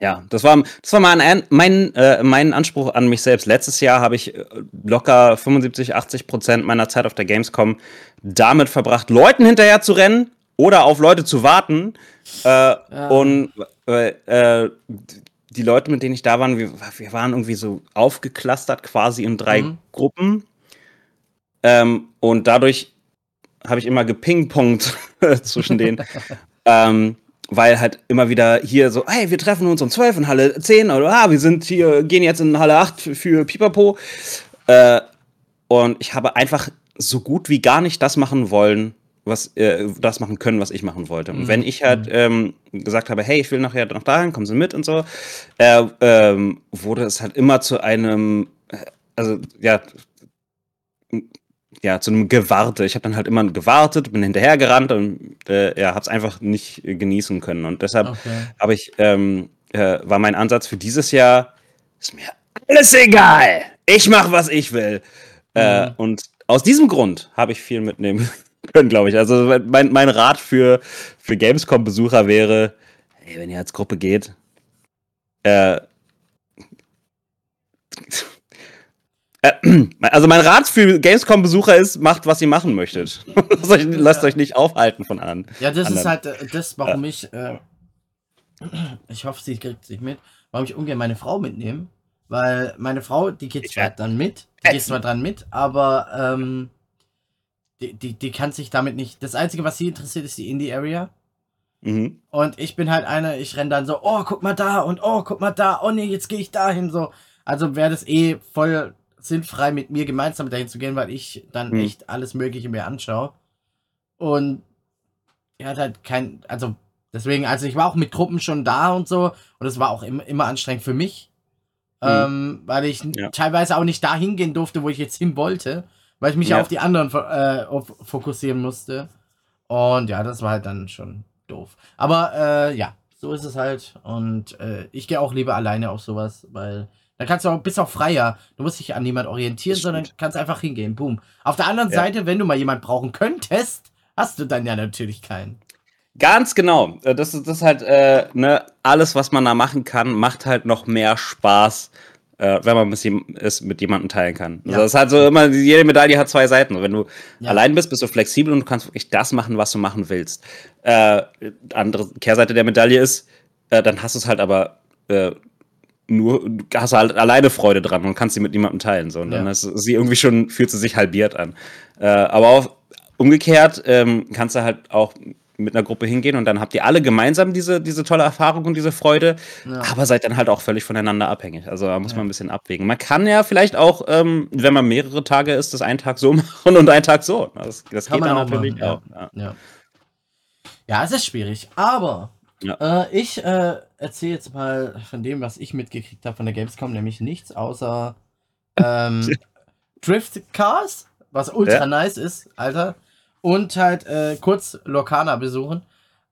Ja, das war, das war mein, mein, äh, mein Anspruch an mich selbst. Letztes Jahr habe ich äh, locker 75, 80 Prozent meiner Zeit auf der Gamescom damit verbracht, Leuten hinterher zu rennen oder auf Leute zu warten. Äh, Und äh, äh, die Leute, mit denen ich da war, wir, wir waren irgendwie so aufgeklustert quasi in drei Mhm. Gruppen. Ähm, und dadurch habe ich immer gepingpongt zwischen denen. ähm, weil halt immer wieder hier so, hey, wir treffen uns um 12 in Halle 10 oder ah, wir sind hier, gehen jetzt in Halle 8 für, für Pipapo. Äh, und ich habe einfach so gut wie gar nicht das machen wollen, was äh, das machen können, was ich machen wollte. Und mhm. wenn ich halt mhm. ähm, gesagt habe, hey, ich will nachher noch dahin, kommen Sie mit und so, äh, ähm, wurde es halt immer zu einem, äh, also ja, ja, zu einem Gewarte. Ich habe dann halt immer gewartet, bin hinterhergerannt und äh, ja, habe es einfach nicht genießen können. Und deshalb okay. habe ich, ähm, äh, war mein Ansatz für dieses Jahr, ist mir alles egal. Ich mache, was ich will. Äh, mhm. Und aus diesem Grund habe ich viel mitnehmen können, glaube ich. Also mein, mein Rat für, für Gamescom-Besucher wäre, hey, wenn ihr als Gruppe geht, äh, äh also mein Rat für Gamescom-Besucher ist, macht, was ihr machen möchtet. Lasst euch nicht aufhalten von anderen. Ja, das anderen. ist halt äh, das, warum ich, äh, ich hoffe, sie kriegt sich mit, warum ich ungern meine Frau mitnehme. Weil meine Frau, die geht zwar dann mit, die geht zwar dran mit, aber ähm, die, die, die kann sich damit nicht. Das Einzige, was sie interessiert, ist die Indie-Area. Mhm. Und ich bin halt einer, ich renn dann so, oh, guck mal da und oh, guck mal da, oh nee, jetzt gehe ich dahin so. Also wäre das eh voll sinnfrei, mit mir gemeinsam dahin zu gehen, weil ich dann mhm. echt alles Mögliche mir anschaue. Und er hat halt kein, also deswegen, also ich war auch mit Gruppen schon da und so und es war auch immer, immer anstrengend für mich, mhm. ähm, weil ich ja. teilweise auch nicht dahin gehen durfte, wo ich jetzt hin wollte weil ich mich ja, auf die anderen äh, auf, fokussieren musste. Und ja, das war halt dann schon doof. Aber äh, ja, so ist es halt. Und äh, ich gehe auch lieber alleine auf sowas, weil da kannst du auch, bist auch freier. Du musst dich an niemand orientieren, sondern kannst einfach hingehen. Boom. Auf der anderen ja. Seite, wenn du mal jemand brauchen könntest, hast du dann ja natürlich keinen. Ganz genau. Äh, das ist, das ist halt, äh, ne, alles, was man da machen kann, macht halt noch mehr Spaß äh, wenn man es mit jemandem teilen kann. Also ja. das ist halt so immer, jede Medaille hat zwei Seiten. Wenn du ja. allein bist, bist du flexibel und du kannst wirklich das machen, was du machen willst. Äh, andere Kehrseite der Medaille ist, äh, dann hast du es halt aber äh, nur, hast du halt alleine Freude dran und kannst sie mit niemandem teilen. So. Und dann ist sie irgendwie schon, fühlt sie sich halbiert an. Äh, aber auch umgekehrt ähm, kannst du halt auch mit einer Gruppe hingehen und dann habt ihr alle gemeinsam diese, diese tolle Erfahrung und diese Freude, ja. aber seid dann halt auch völlig voneinander abhängig. Also da muss ja. man ein bisschen abwägen. Man kann ja vielleicht auch, ähm, wenn man mehrere Tage ist, das einen Tag so machen und einen Tag so. Das, das geht dann natürlich machen, auch. Ja. Ja. ja, es ist schwierig, aber äh, ich äh, erzähle jetzt mal von dem, was ich mitgekriegt habe von der Gamescom, nämlich nichts außer ähm, Drift Cars, was ultra nice ist, Alter und halt äh, kurz Lokana besuchen.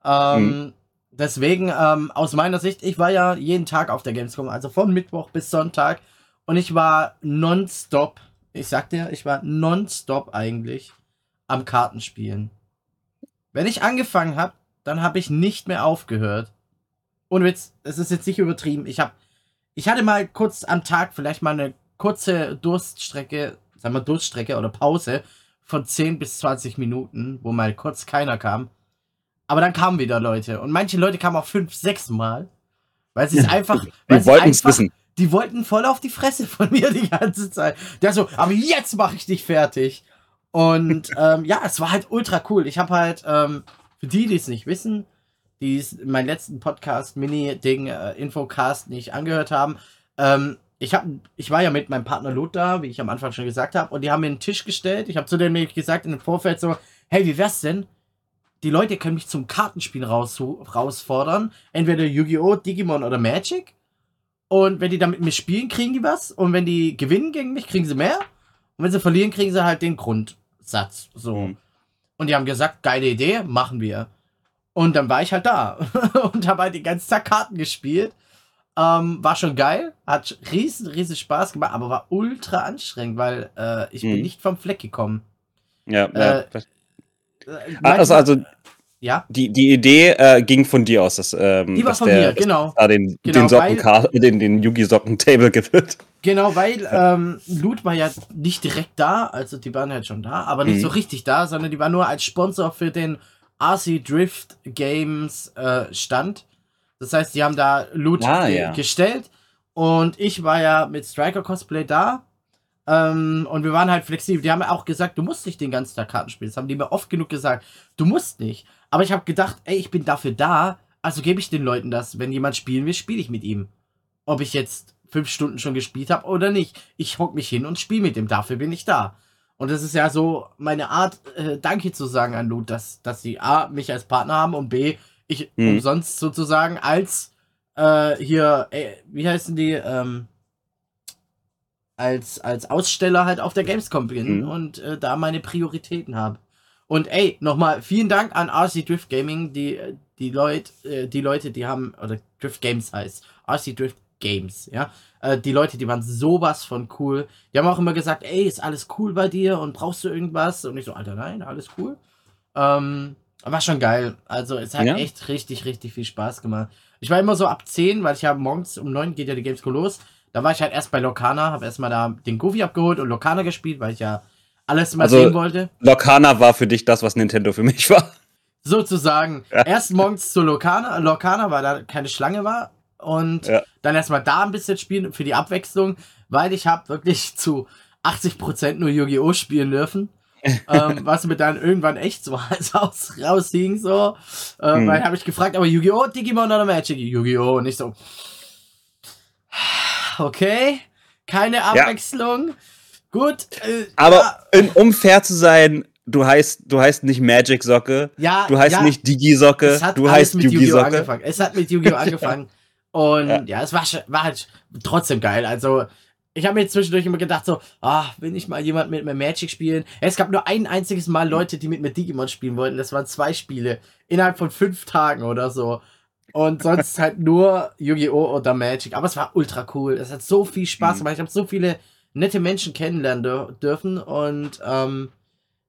Ähm, mhm. Deswegen, ähm, aus meiner Sicht, ich war ja jeden Tag auf der Gamescom, also von Mittwoch bis Sonntag. Und ich war nonstop, ich sag dir, ich war nonstop eigentlich am Kartenspielen. Wenn ich angefangen habe, dann habe ich nicht mehr aufgehört. Und Witz, es ist jetzt nicht übertrieben. Ich habe, ich hatte mal kurz am Tag vielleicht mal eine kurze Durststrecke, sagen wir Durststrecke oder Pause von 10 bis 20 Minuten, wo mal kurz keiner kam. Aber dann kamen wieder Leute. Und manche Leute kamen auch fünf, sechs Mal. Weil sie es einfach. Die wollten es wissen. Die wollten voll auf die Fresse von mir die ganze Zeit. Der so, aber jetzt mache ich dich fertig. Und ähm, ja, es war halt ultra cool. Ich habe halt, ähm, für die, die es nicht wissen, die meinen letzten Podcast, Mini-Ding, äh, Infocast nicht angehört haben, ähm, ich, hab, ich war ja mit meinem Partner Lot da, wie ich am Anfang schon gesagt habe, und die haben mir einen Tisch gestellt. Ich habe zu denen gesagt in dem Vorfeld so, hey, wie wär's denn? Die Leute können mich zum Kartenspiel raus, rausfordern. Entweder Yu-Gi-Oh!, Digimon oder Magic. Und wenn die dann mit mir spielen, kriegen die was. Und wenn die gewinnen gegen mich, kriegen sie mehr. Und wenn sie verlieren, kriegen sie halt den Grundsatz. So. Mhm. Und die haben gesagt, geile Idee, machen wir. Und dann war ich halt da. und habe halt den ganzen Tag Karten gespielt. Ähm, war schon geil, hat riesen, riesen Spaß gemacht, aber war ultra anstrengend, weil äh, ich hm. bin nicht vom Fleck gekommen. Ja, äh, ja. Äh, also, also ja? die, die Idee äh, ging von dir aus, dass, ähm, die war dass von der, mir, genau. Da den, genau, den, Socken weil, den, den Yugi-Socken-Table gibt. Genau, weil ähm, Loot war ja nicht direkt da, also die waren halt schon da, aber nicht mhm. so richtig da, sondern die war nur als Sponsor für den RC Drift Games äh, Stand. Das heißt, die haben da Loot ah, ge ja. gestellt und ich war ja mit Striker Cosplay da. Ähm, und wir waren halt flexibel. Die haben auch gesagt, du musst nicht den ganzen Tag Karten spielen. Das haben die mir oft genug gesagt. Du musst nicht. Aber ich habe gedacht, ey, ich bin dafür da, also gebe ich den Leuten das. Wenn jemand spielen will, spiele ich mit ihm. Ob ich jetzt fünf Stunden schon gespielt habe oder nicht. Ich hock mich hin und spiele mit dem. Dafür bin ich da. Und das ist ja so meine Art, äh, Danke zu sagen an Loot, dass, dass sie A, mich als Partner haben und B, ich Mhm. umsonst sozusagen als äh, hier, äh, wie heißen die, ähm, als, als Aussteller halt auf der Gamescom bin Mhm. und äh, da meine Prioritäten habe. Und ey, nochmal vielen Dank an RC Drift Gaming, die, die Leute, äh, die Leute, die haben, oder Drift Games heißt, RC Drift Games, ja. Äh, die Leute, die waren sowas von cool. Die haben auch immer gesagt, ey, ist alles cool bei dir und brauchst du irgendwas? Und ich so, Alter, nein, alles cool. Ähm, war schon geil. Also es hat Ja. echt richtig, richtig viel Spaß gemacht. Ich war immer so ab 10, weil ich ja morgens um 9 geht ja die Gamescom los. Da war ich halt erst bei Lokana, habe erstmal da den Goofy abgeholt und Lokana gespielt, weil ich ja alles mal Also- sehen wollte. Locana war für dich das, was Nintendo für mich war. Sozusagen. Ja. Erst morgens zu Lokana, Lokana, weil da keine Schlange war. Und Ja. dann erstmal da ein bisschen spielen für die Abwechslung, weil ich habe wirklich zu 80% nur Yu-Gi-Oh! spielen dürfen. Ähm, was mir dann irgendwann echt so Hals raus, raushing, so. Äh, Mhm. Weil habe ich gefragt, aber Yu-Gi-Oh! Digimon oder Magic? Yu-Gi-Oh! Und ich so. Okay, keine Abwechslung. Gut. Äh, Aber ja, um fair zu sein, du heißt, du heißt nicht Magic Socke, ja, du heißt ja, nicht Digi Socke, Es hat du heißt mit Yugi Yu-Gi-Oh! Socke. angefangen. Es hat mit Yu-Gi-Oh! angefangen. Und Ja. ja, es war, war halt trotzdem geil. Also, ich habe mir zwischendurch immer gedacht, so, ah, will ich mal jemand mit mir Magic spielen? Es gab nur ein einziges Mal Leute, die mit mir Digimon spielen wollten. Das waren zwei Spiele. Innerhalb von fünf Tagen oder so. Und sonst halt nur Yu-Gi-Oh! oder Magic. Aber es war ultra cool. Es hat so viel Spaß Mhm. gemacht. Ich habe so viele nette Menschen kennenlernen dür- dürfen. Und ähm,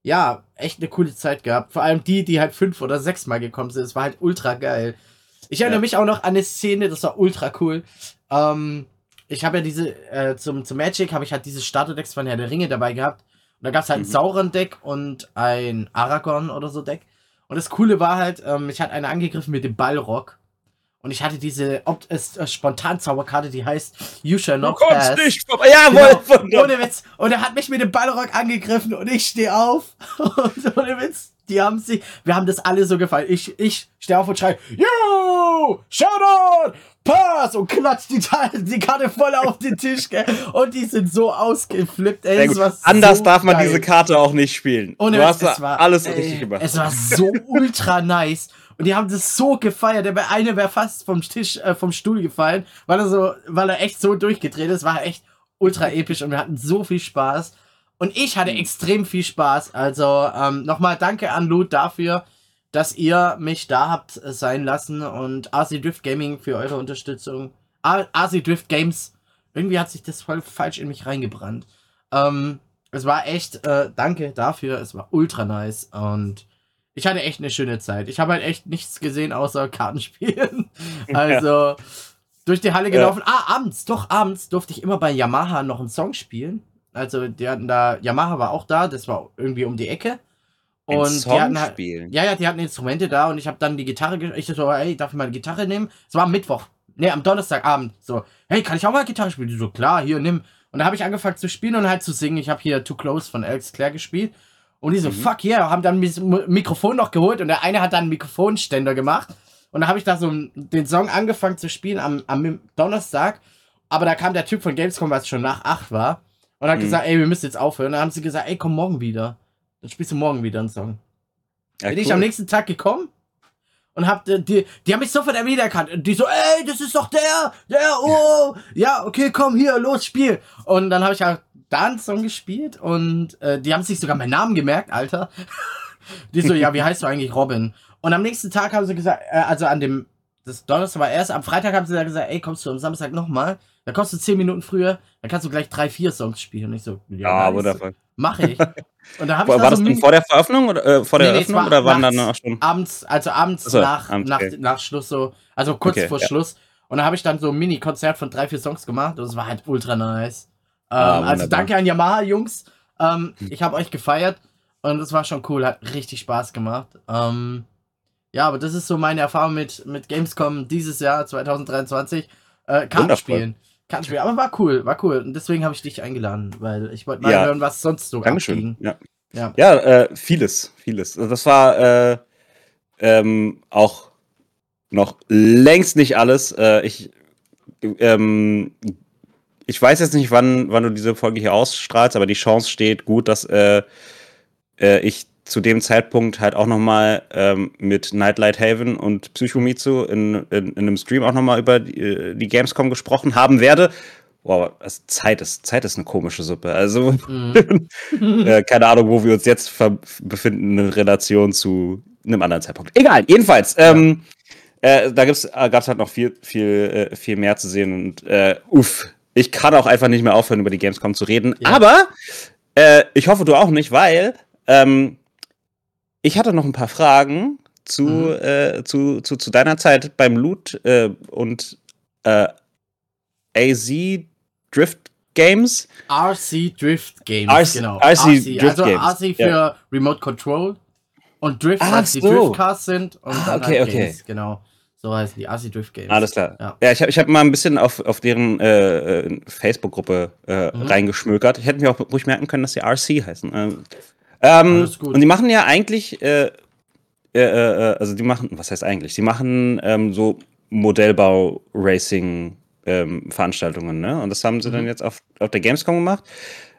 ja, echt eine coole Zeit gehabt. Vor allem die, die halt fünf oder sechs Mal gekommen sind. Es war halt ultra geil. Ich erinnere Ja. mich auch noch an eine Szene, das war ultra cool. Ähm, ich habe ja diese, äh, zum, zum Magic habe ich halt diese Starterdecks von Herr der Ringe dabei gehabt. Und da gab es halt ein Mhm. Sauron-Deck und ein Aragorn oder so Deck. Und das Coole war halt, ähm, ich hatte eine angegriffen mit dem Ballrock. Und ich hatte diese Opt es, äh, Spontan-Zauberkarte, die heißt You Shall Du Not kommst Pass. nicht vorbei. Jawohl, Genau, ohne Witz. Und er hat mich mit dem Ballrock angegriffen und ich stehe auf. Und ohne Witz, die haben sich, wir haben das alle so gefallen. Ich, ich stehe auf und schreie, Showdown, Pass und klatscht die, die Karte voll auf den Tisch, gell. Und die sind so ausgeflippt, ey. Anders so darf man geil. diese Karte auch nicht spielen. Ohne du hast es war, alles ey, richtig gemacht. Es war so ultra nice. Und die haben das so gefeiert. Der eine wäre fast vom Tisch, äh, vom Stuhl gefallen, weil er so, weil er echt so durchgedreht ist. War echt ultra episch und wir hatten so viel Spaß. Und ich hatte extrem viel Spaß. Also ähm, nochmal danke an Loot dafür, dass ihr mich da habt äh, sein lassen und RC Drift Gaming für eure Unterstützung. A- RC Drift Games. Irgendwie hat sich das voll falsch in mich reingebrannt. Ähm, es war echt, äh, danke dafür. Es war ultra nice und ich hatte echt eine schöne Zeit. Ich habe halt echt nichts gesehen außer Kartenspielen. Also durch die Halle gelaufen. Ah, abends, doch, abends durfte ich immer bei Yamaha noch einen Song spielen. Also die hatten da, Yamaha war auch da, das war irgendwie um die Ecke. Ein Und Song die hatten halt, spielen. ja, ja, die hatten Instrumente da und ich habe dann die Gitarre, ich so, hey, darf ich mal eine Gitarre nehmen? Es war am Mittwoch, ne, am Donnerstagabend. So, hey, kann ich auch mal Gitarre spielen? Die so, klar, hier, nimm. Und da habe ich angefangen zu spielen und halt zu singen. Ich habe hier Too Close von Alex Claire gespielt. Und die so, Mhm. fuck yeah, haben dann M- Mikrofon noch geholt und der eine hat dann einen Mikrofonständer gemacht. Und da habe ich da so den Song angefangen zu spielen am, am Donnerstag. Aber da kam der Typ von Gamescom, was schon nach 8 war. Und hat Mhm. gesagt, ey, wir müssen jetzt aufhören. Und dann haben sie gesagt, ey, komm morgen wieder. Dann spielst du morgen wieder einen Song. Ja, Bin ich cool. am nächsten Tag gekommen und hab äh, die, die haben mich sofort wiedererkannt. Und die so, ey, das ist doch der, der, oh, ja, okay, komm hier, los, spiel. Und dann habe ich halt da einen Song gespielt und äh, die haben sich sogar meinen Namen gemerkt, Alter. Die so, ja, wie heißt du eigentlich Robin? Und am nächsten Tag haben sie gesagt, äh, also an dem, das Donnerstag war erst, am Freitag haben sie dann gesagt, ey, kommst du am Samstag nochmal? Da kommst du 10 Minuten früher, dann kannst du gleich drei, vier Songs spielen. Und ich so, Ja, nice, wundervoll. Mache ich. Und da War, da war so das denn vor der Veröffentlichung oder äh, vor der Nee, nee, Eröffnung war oder waren dann auch schon? abends, also abends Ach so, nach, abends, nach, okay. nach Schluss so, also kurz Okay, vor ja. Schluss. Und da habe ich dann so ein Mini-Konzert von drei, vier Songs gemacht und es war halt ultra nice. Ähm, Ah, also danke an Yamaha, Jungs. Ähm, ich habe euch gefeiert und es war schon cool, hat richtig Spaß gemacht. Ähm, ja, aber das ist so meine Erfahrung mit, mit Gamescom dieses Jahr, 2023. Äh, Kartenspielen. Kartenspielen, aber war cool, war cool. Und deswegen habe ich dich eingeladen, weil ich wollte mal Ja. hören, was sonst so Dankeschön. Ja, Ja. ja äh, vieles, vieles. Also Das war, äh, ähm, auch noch längst nicht alles. Äh, ich, ähm, ich weiß jetzt nicht, wann, wann du diese Folge hier ausstrahlst, aber die Chance steht gut, dass äh, äh, ich zu dem Zeitpunkt halt auch nochmal ähm, mit Nightlight Haven und Psychomitsu in, in, in einem Stream auch nochmal über die, äh, die Gamescom gesprochen haben werde. Wow, also Zeit ist, Zeit ist eine komische Suppe. Also, mhm. äh, keine Ahnung, wo wir uns jetzt befinden in Relation zu einem anderen Zeitpunkt. Egal, jedenfalls. Ähm, äh, da gibt's, äh, gab es halt noch viel, viel, äh, viel mehr zu sehen und äh, uff, ich kann auch einfach nicht mehr aufhören, über die Gamescom zu reden. Ja. Aber äh, ich hoffe, du auch nicht, weil ähm, ich hatte noch ein paar Fragen zu, mhm. äh, zu, zu, zu, deiner Zeit beim Loot äh, und äh, AZ Drift Games. RC Drift Games, RC, genau. RC, RC Drift also Games. RC für ja. Remote Control und Drift, ah, als so. die Driftcars sind. Und ah, okay, halt okay. Games, genau. So heißen die RC Drift Games. Alles klar. Ja, ja ich habe ich hab mal ein bisschen auf, auf deren äh, äh Facebook-Gruppe äh, mhm. reingeschmökert. Ich hätte mir auch ruhig merken können, dass sie RC heißen. Ähm, ähm, und die machen ja eigentlich, äh, äh, äh, also die machen, was heißt eigentlich? Die machen ähm, so Modellbau-Racing-Veranstaltungen, ähm, ne? Und das haben sie mhm. dann jetzt auf, auf der Gamescom gemacht.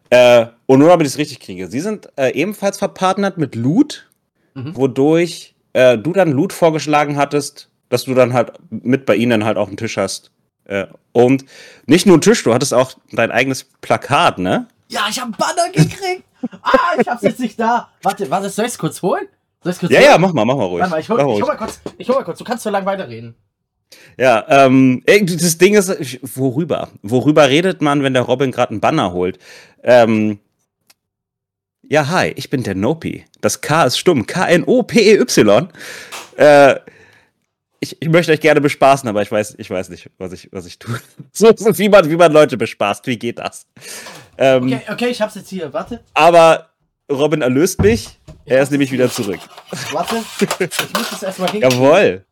Äh, und nur damit ich es richtig kriege. Sie sind äh, ebenfalls verpartnert mit Loot, mhm. wodurch äh, du dann Loot vorgeschlagen hattest, dass du dann halt mit bei ihnen halt auch einen Tisch hast. und nicht nur einen Tisch, du hattest auch dein eigenes Plakat, ne? Ja, ich habe einen Banner gekriegt. Ah, ich hab's jetzt nicht da. Warte, warte, soll ich's kurz holen? Soll ich's kurz ja, holen? ja, mach mal, mach mal ruhig. Warte mal, ich hol, ich hol mal kurz. Ich hol mal kurz. Du kannst so lange weiterreden. Ja, ähm, das Ding ist, worüber? Worüber redet man, wenn der Robin gerade einen Banner holt? Ähm, ja, hi, ich bin der Nopi. Das K ist stumm. K-N-O-P-E-Y. Äh, ich, ich, möchte euch gerne bespaßen, aber ich weiß, ich weiß nicht, was ich, was ich tue. So, so wie, man, wie man Leute bespaßt. Wie geht das? Ähm, okay, okay, ich hab's jetzt hier. Warte. Aber Robin erlöst mich. Er ist nämlich wieder zurück. Warte, ich muss das erstmal hinkriegen. Jawohl.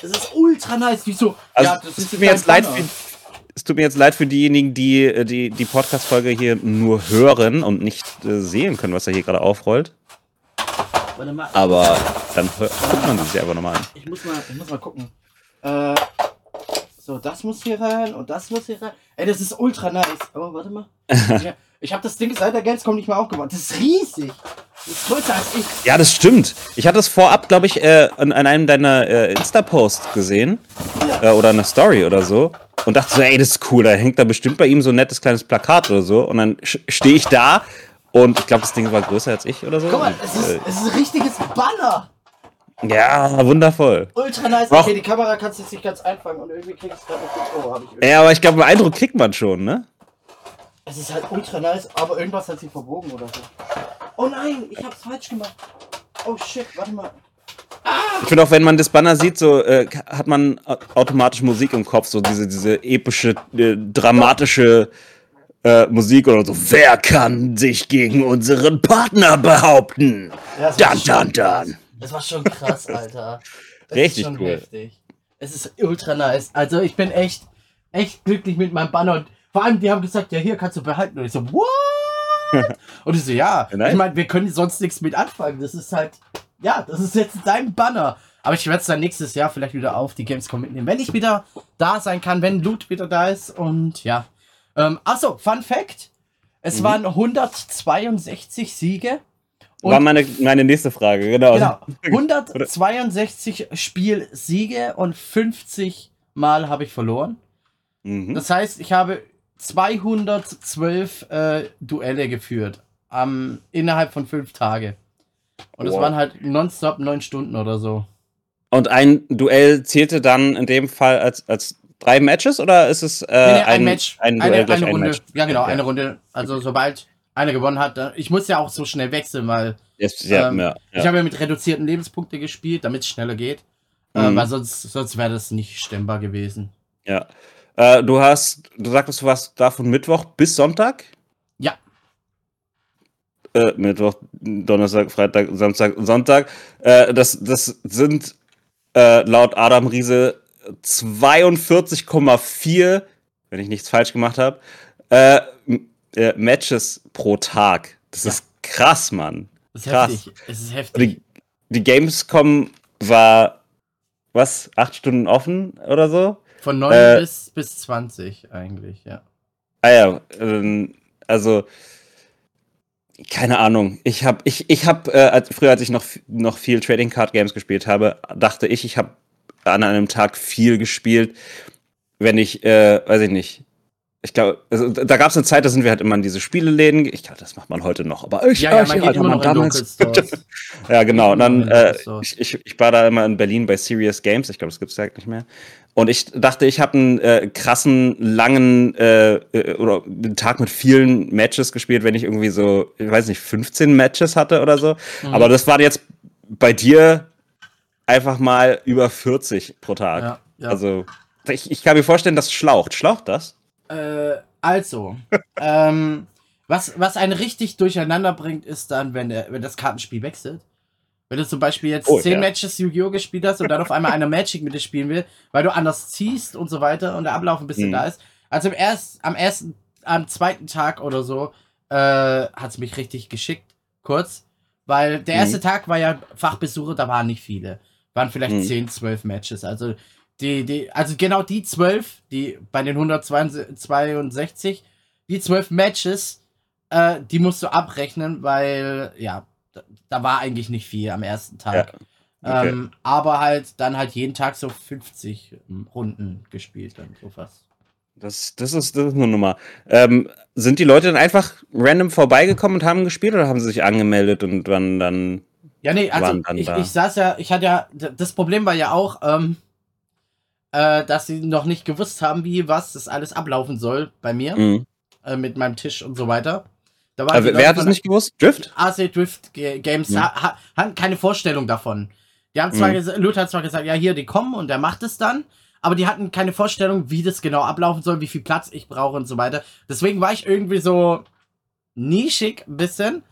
Das ist ultra nice. Wieso? Also, ja, das ist mir jetzt leid für, es tut mir jetzt leid für diejenigen, die äh, die, die Podcast-Folge hier nur hören und nicht äh, sehen können, was er hier gerade aufrollt. Warte mal. Aber dann hört man sich einfach nochmal an. Ich muss mal, ich muss mal gucken. Äh, so, das muss hier rein und das muss hier rein. Ey, das ist ultra nice. Oh, warte mal. ich habe das Ding seit der Gamescom nicht mehr aufgebaut. Das ist riesig. Das ist größer als ich. Ja, das stimmt. Ich hatte es vorab, glaube ich, äh, an, an, einem deiner äh, Insta-Posts gesehen. Ja. Äh, oder eine Story oder so. Und dachte so, ey, das ist cool. Da hängt da bestimmt bei ihm so ein nettes kleines Plakat oder so. Und dann stehe ich da und ich glaube, das Ding war größer als ich oder so. Guck mal, es ist, äh, es ist ein richtiges Banner. Ja, wundervoll. Ultra nice. Okay, die Kamera kannst du jetzt nicht ganz einfangen und irgendwie kriegst du gerade nicht oh, ich Ja, aber ich glaube, einen Eindruck kriegt man schon, ne? Es ist halt ultra nice, aber irgendwas hat sich verbogen oder so. Oh nein, ich hab's falsch gemacht. Oh shit, warte mal. Ah! Ich finde auch, wenn man das Banner sieht, so äh, hat man automatisch Musik im Kopf, so diese, diese epische, äh, dramatische äh, Musik oder so. Wer kann sich gegen unseren Partner behaupten? Ja, dann, dann, dann. Das war schon krass, Alter. Das Richtig cool. Heftig. Es ist ultra nice. Also ich bin echt, echt glücklich mit meinem Banner. Und vor allem, die haben gesagt, ja, hier kannst du behalten. Und ich so, what? und ich so, ja. Nein. Ich meine, wir können sonst nichts mit anfangen. Das ist halt, ja, das ist jetzt dein Banner. Aber ich werde es dann nächstes Jahr vielleicht wieder auf die Gamescom mitnehmen. Wenn ich wieder da sein kann, wenn Loot wieder da ist. Und ja, ähm, achso, Fun Fact: Es mhm. waren 162 Siege. War meine, meine nächste Frage, genau. Genau. 162 Spielsiege und 50 Mal habe ich verloren. Mhm. Das heißt, ich habe 212 äh, Duelle geführt. Ähm, innerhalb von fünf Tagen. Und es wow. waren halt nonstop neun Stunden oder so. Und ein Duell zählte dann in dem Fall als, als drei Matches oder ist es äh, nee, nee, ein, ein, Match? Ein Duell eine, eine ein Runde. Match? Ja, genau, eine Runde. Also sobald einer gewonnen hat, ich muss ja auch so schnell wechseln, weil yes, ja, ähm, ja, ja. ich habe ja mit reduzierten Lebenspunkten gespielt, damit es schneller geht. Äh, mhm. Äh, weil sonst, sonst wäre das nicht stemmbar gewesen. Ja. Äh, du hast, du sagtest, du warst da von Mittwoch bis Sonntag? Ja. Äh, Mittwoch, Donnerstag, Freitag, Samstag, Sonntag. Äh, das, das sind laut Adam Riese 42,4, wenn ich nichts falsch gemacht habe, äh, Matches pro Tag. Das ja. ist krass, Mann. Das ist krass. heftig. Es ist heftig. Die, die Gamescom war, was, acht Stunden offen oder so? Von 9 äh, bis, bis 20 eigentlich, ja. Ah ja, ähm, also keine Ahnung. Ich habe ich, ich hab, äh, früher, als ich noch, noch viel Trading Card Games gespielt habe, dachte ich, ich habe an einem Tag viel gespielt, wenn ich, äh, weiß ich nicht, ich glaube, also, da gab es eine Zeit, da sind wir halt immer in diese Spieleläden. Ich glaube, das macht man heute noch, aber ich, ja, ja, man geht immer noch damals. ja, genau. Und dann, äh, ich, ich, ich war da immer in Berlin bei Serious Games. Ich glaube, das gibt es halt nicht mehr. Und ich dachte, ich habe einen äh, krassen, langen äh, äh, oder einen Tag mit vielen Matches gespielt, wenn ich irgendwie so, ich weiß nicht, 15 Matches hatte oder so. Mhm. Aber das war jetzt bei dir einfach mal über 40 pro Tag. Ja, ja. Also, ich, ich kann mir vorstellen, das schlaucht. Schlaucht das? Äh, also, ähm, was, was einen richtig durcheinander bringt, ist dann, wenn, der, wenn das Kartenspiel wechselt. Wenn du zum Beispiel jetzt oh, 10 ja. Matches Yu-Gi-Oh! gespielt hast und dann auf einmal einer Magic mit dir spielen will, weil du anders ziehst und so weiter und der Ablauf ein bisschen mhm. da ist. Also im erst, am ersten, am zweiten Tag oder so, äh, hat es mich richtig geschickt, kurz. Weil der erste mhm. Tag war ja Fachbesucher, da waren nicht viele. Waren vielleicht mhm. 10, 12 Matches. Also die, die, also genau die 12, die bei den 162, die 12 Matches, äh, die musst du abrechnen, weil, ja, da, da war eigentlich nicht viel am ersten Tag. Ja. Okay. Ähm, aber halt dann halt jeden Tag so 50 Runden gespielt, dann so fast. Das, das, ist, das ist eine Nummer. Ähm, sind die Leute dann einfach random vorbeigekommen und haben gespielt oder haben sie sich angemeldet und waren dann. Ja, nee, also ich, ich saß ja, ich hatte ja, das Problem war ja auch, ähm, äh, dass sie noch nicht gewusst haben, wie was das alles ablaufen soll bei mir. Mhm. Äh, mit meinem Tisch und so weiter. Da war wer hat es nicht gewusst? Drift? AC Drift Games mhm. ha hatten keine Vorstellung davon. Die haben zwar mhm. Luther hat zwar gesagt, ja, hier, die kommen und der macht es dann, aber die hatten keine Vorstellung, wie das genau ablaufen soll, wie viel Platz ich brauche und so weiter. Deswegen war ich irgendwie so nischig ein bisschen.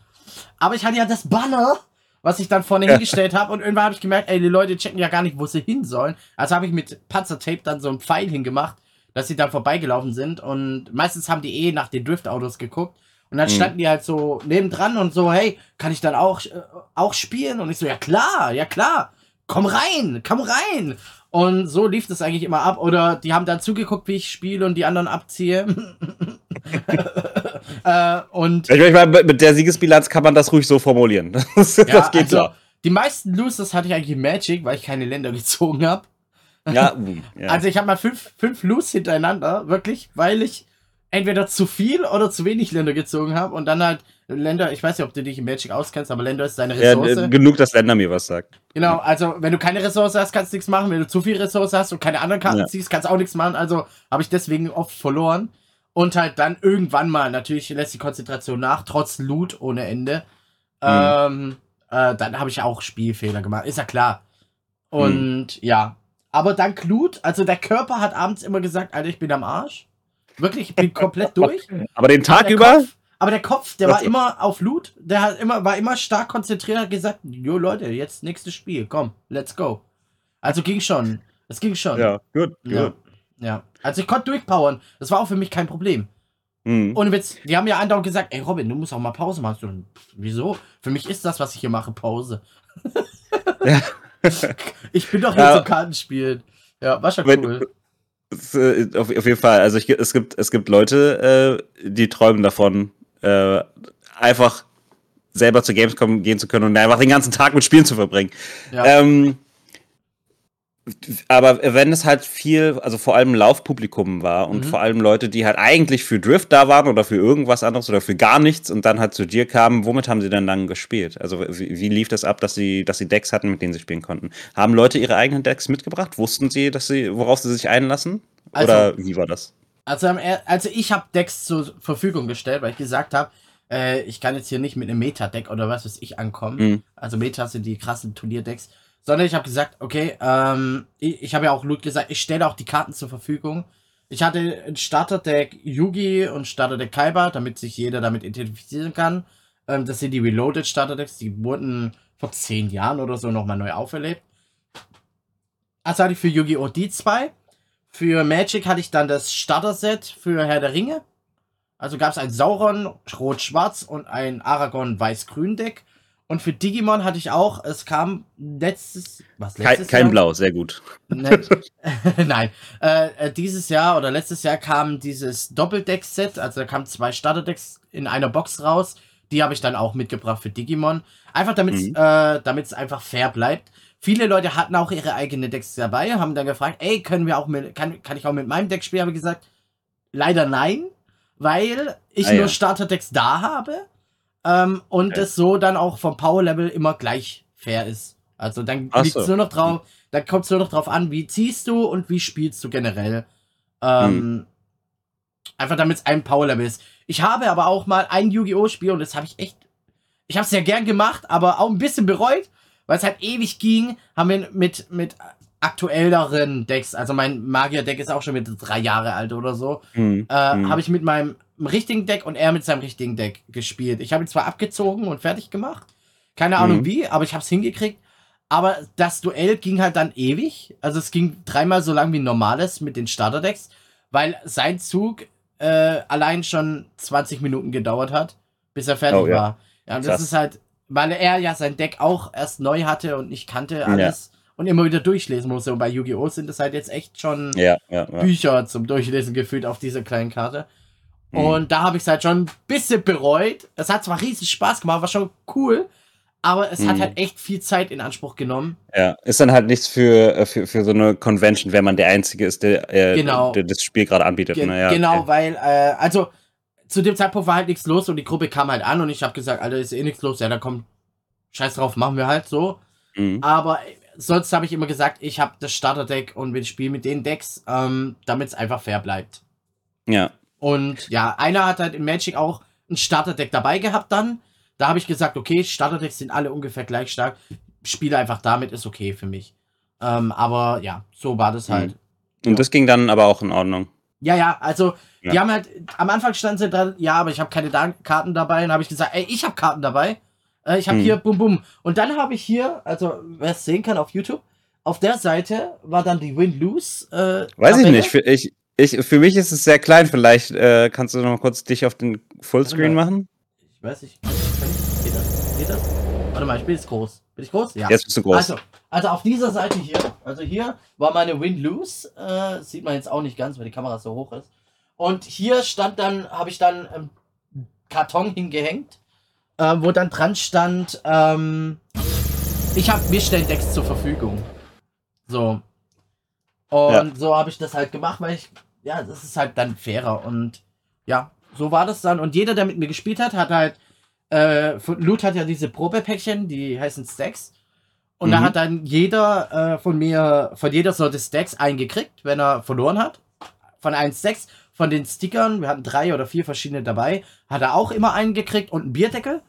Aber ich hatte ja das Banner was ich dann vorne hingestellt habe. Und irgendwann habe ich gemerkt, ey, die Leute checken ja gar nicht, wo sie hin sollen. Also habe ich mit Panzertape dann so einen Pfeil hingemacht, dass sie dann vorbeigelaufen sind. Und meistens haben die eh nach den Driftautos geguckt. Und dann mhm. standen die halt so nebendran und so, hey, kann ich dann auch, äh, auch spielen? Und ich so, ja klar, ja klar, komm rein, komm rein. Und so lief das eigentlich immer ab. Oder die haben dann zugeguckt, wie ich spiele und die anderen abziehe. äh, und ich meine, mit der Siegesbilanz kann man das ruhig so formulieren. Das, ja, das geht also, klar. Die meisten Losers hatte ich eigentlich in Magic, weil ich keine Länder gezogen habe. Ja, ja, Also ich habe mal fünf, fünf Lose hintereinander, wirklich, weil ich entweder zu viel oder zu wenig Länder gezogen habe und dann halt Länder, ich weiß nicht, ob du dich in Magic auskennst, aber Länder ist deine Ressource. Ja, genug, dass Länder mir was sagt. Genau, also wenn du keine Ressource hast, kannst du nichts machen. Wenn du zu viel Ressource hast und keine anderen Karten ja. ziehst, kannst du auch nichts machen. Also habe ich deswegen oft verloren. Und halt dann irgendwann mal, natürlich lässt die Konzentration nach, trotz Loot ohne Ende. Mhm. Ähm, äh, dann habe ich auch Spielfehler gemacht, ist ja klar. Und mhm. ja, aber dank Loot, also der Körper hat abends immer gesagt, Alter, ich bin am Arsch. Wirklich, ich bin komplett durch. aber den Tag über? Kopf, aber der Kopf, der war immer auf Loot, der hat immer, war immer stark konzentriert, hat gesagt, jo Leute, jetzt nächstes Spiel, komm, let's go. Also ging schon. Es ging schon. Ja, gut, gut. Ja. Also ich konnte durchpowern. Das war auch für mich kein Problem. Mhm. Ohne Witz, die haben ja andauernd gesagt, ey Robin, du musst auch mal Pause machen. So, wieso? Für mich ist das, was ich hier mache, Pause. Ja. ich bin doch hier ja. zum Kartenspielen. Ja, war schon cool. Äh, auf, auf, jeden Fall. Also ich, es, gibt, es gibt Leute, äh, die träumen davon, äh, einfach selber zu Gamescom gehen zu können und einfach den ganzen Tag mit Spielen zu verbringen. Ja. Ähm, aber wenn es halt viel, also vor allem Laufpublikum war und mhm. vor allem Leute, die halt eigentlich für Drift da waren oder für irgendwas anderes oder für gar nichts und dann halt zu dir kamen, womit haben sie dann dann gespielt? Also wie, wie lief das ab, dass sie, dass sie Decks hatten, mit denen sie spielen konnten? Haben Leute ihre eigenen Decks mitgebracht? Wussten sie, dass sie, worauf sie sich einlassen? Also, oder wie war das? Also, also ich habe Decks zur Verfügung gestellt, weil ich gesagt habe, äh, ich kann jetzt hier nicht mit einem Meta-Deck oder was weiß ich ankommen. Mhm. Also Meta sind die krassen Turnierdecks sondern ich habe gesagt, okay, ähm, ich, ich habe ja auch Loot gesagt, ich stelle auch die Karten zur Verfügung. Ich hatte ein Starterdeck Yugi und Starterdeck Kaiba, damit sich jeder damit identifizieren kann. Ähm, das sind die Reloaded Starterdecks, die wurden vor zehn Jahren oder so nochmal neu auferlebt. Also hatte ich für Yu-Gi-Oh! die zwei. Für Magic hatte ich dann das Starter-Set für Herr der Ringe. Also gab es ein Sauron Rot-Schwarz und ein Aragon Weiß-Grün-Deck. Und für Digimon hatte ich auch, es kam letztes, was letztes kein, kein Blau, sehr gut. Ne, nein, äh, äh, dieses Jahr oder letztes Jahr kam dieses Doppeldeck-Set, also da kamen zwei Starterdecks in einer Box raus. Die habe ich dann auch mitgebracht für Digimon. Einfach damit mhm. äh, es einfach fair bleibt. Viele Leute hatten auch ihre eigenen Decks dabei, haben dann gefragt, ey, können wir auch mit, kann, kann ich auch mit meinem Deck spielen? Habe ich gesagt, leider nein, weil ich ah, nur ja. Starterdecks da habe ähm, und okay. es so dann auch vom Power-Level immer gleich fair ist. Also dann liegt es nur noch drauf, dann kommt es nur noch drauf an, wie ziehst du und wie spielst du generell. Ähm, hm. Einfach damit es ein Power-Level ist. Ich habe aber auch mal ein Yu-Gi-Oh! Spiel und das habe ich echt. Ich habe es ja gern gemacht, aber auch ein bisschen bereut, weil es halt ewig ging. Haben wir mit, mit aktuelleren Decks, also mein Magier-Deck ist auch schon mit drei Jahre alt oder so, hm. äh, hm. habe ich mit meinem richtigen Deck und er mit seinem richtigen Deck gespielt. Ich habe ihn zwar abgezogen und fertig gemacht, keine Ahnung mhm. wie, aber ich habe es hingekriegt. Aber das Duell ging halt dann ewig. Also es ging dreimal so lang wie ein normales mit den Starterdecks, weil sein Zug äh, allein schon 20 Minuten gedauert hat, bis er fertig oh, ja. war. Ja, und das ist halt, weil er ja sein Deck auch erst neu hatte und nicht kannte alles. Ja. Und immer wieder durchlesen musste. Und bei Yu-Gi-Oh! sind es halt jetzt echt schon ja, Bücher zum Durchlesen gefühlt auf dieser kleinen Karte. Mhm. Und da habe ich es halt schon ein bisschen bereut. Es hat zwar riesig Spaß gemacht, war schon cool, aber es mhm. hat halt echt viel Zeit in Anspruch genommen. Ja, ist dann halt nichts für, äh, für, für so eine Convention, wenn man der Einzige ist, der, äh, genau. der das Spiel gerade anbietet. Ge ne? ja, genau, okay. weil, äh, also zu dem Zeitpunkt war halt nichts los und die Gruppe kam halt an und ich habe gesagt, Alter, ist eh nichts los. Ja, dann komm, scheiß drauf, machen wir halt so. Mhm. Aber sonst habe ich immer gesagt, ich habe das Starterdeck und wir spielen mit den Decks, ähm, damit es einfach fair bleibt. Ja. Und ja, einer hat halt in Magic auch ein Starterdeck dabei gehabt dann. Da habe ich gesagt, okay, Starterdecks sind alle ungefähr gleich stark. Spiele einfach damit, ist okay für mich. Ähm, aber ja, so war das halt. Und ja. das ging dann aber auch in Ordnung. Ja, ja, also ja. die haben halt, am Anfang stand sie dran, ja, aber ich habe keine Karten dabei. Und habe ich gesagt, ey, ich habe Karten dabei. Äh, ich habe hm. hier, bum, bum. Und dann habe ich hier, also wer es sehen kann auf YouTube, auf der Seite war dann die Win-Lose. Äh, Weiß Tabelle. ich nicht. Ich, ich, für mich ist es sehr klein. Vielleicht äh, kannst du noch mal kurz dich auf den Fullscreen machen. Ich weiß nicht. Geht das? Geht das? Warte mal, ich bin jetzt groß. Bin ich groß? Ja. Jetzt bist du groß. Also, also auf dieser Seite hier, also hier war meine Win-Lose. Äh, sieht man jetzt auch nicht ganz, weil die Kamera so hoch ist. Und hier stand dann, habe ich dann ähm, Karton hingehängt, äh, wo dann dran stand, ähm, ich habe mir stellen Decks zur Verfügung. So. Und ja. so habe ich das halt gemacht, weil ich, ja, das ist halt dann fairer. Und ja, so war das dann. Und jeder, der mit mir gespielt hat, hat halt, äh, Loot hat ja diese Probepäckchen, die heißen Stacks. Und mhm. da hat dann jeder äh, von mir, von jeder Sorte Stacks eingekriegt, wenn er verloren hat. Von allen Stacks. Von den Stickern, wir hatten drei oder vier verschiedene dabei, hat er auch immer einen gekriegt und einen Bierdeckel.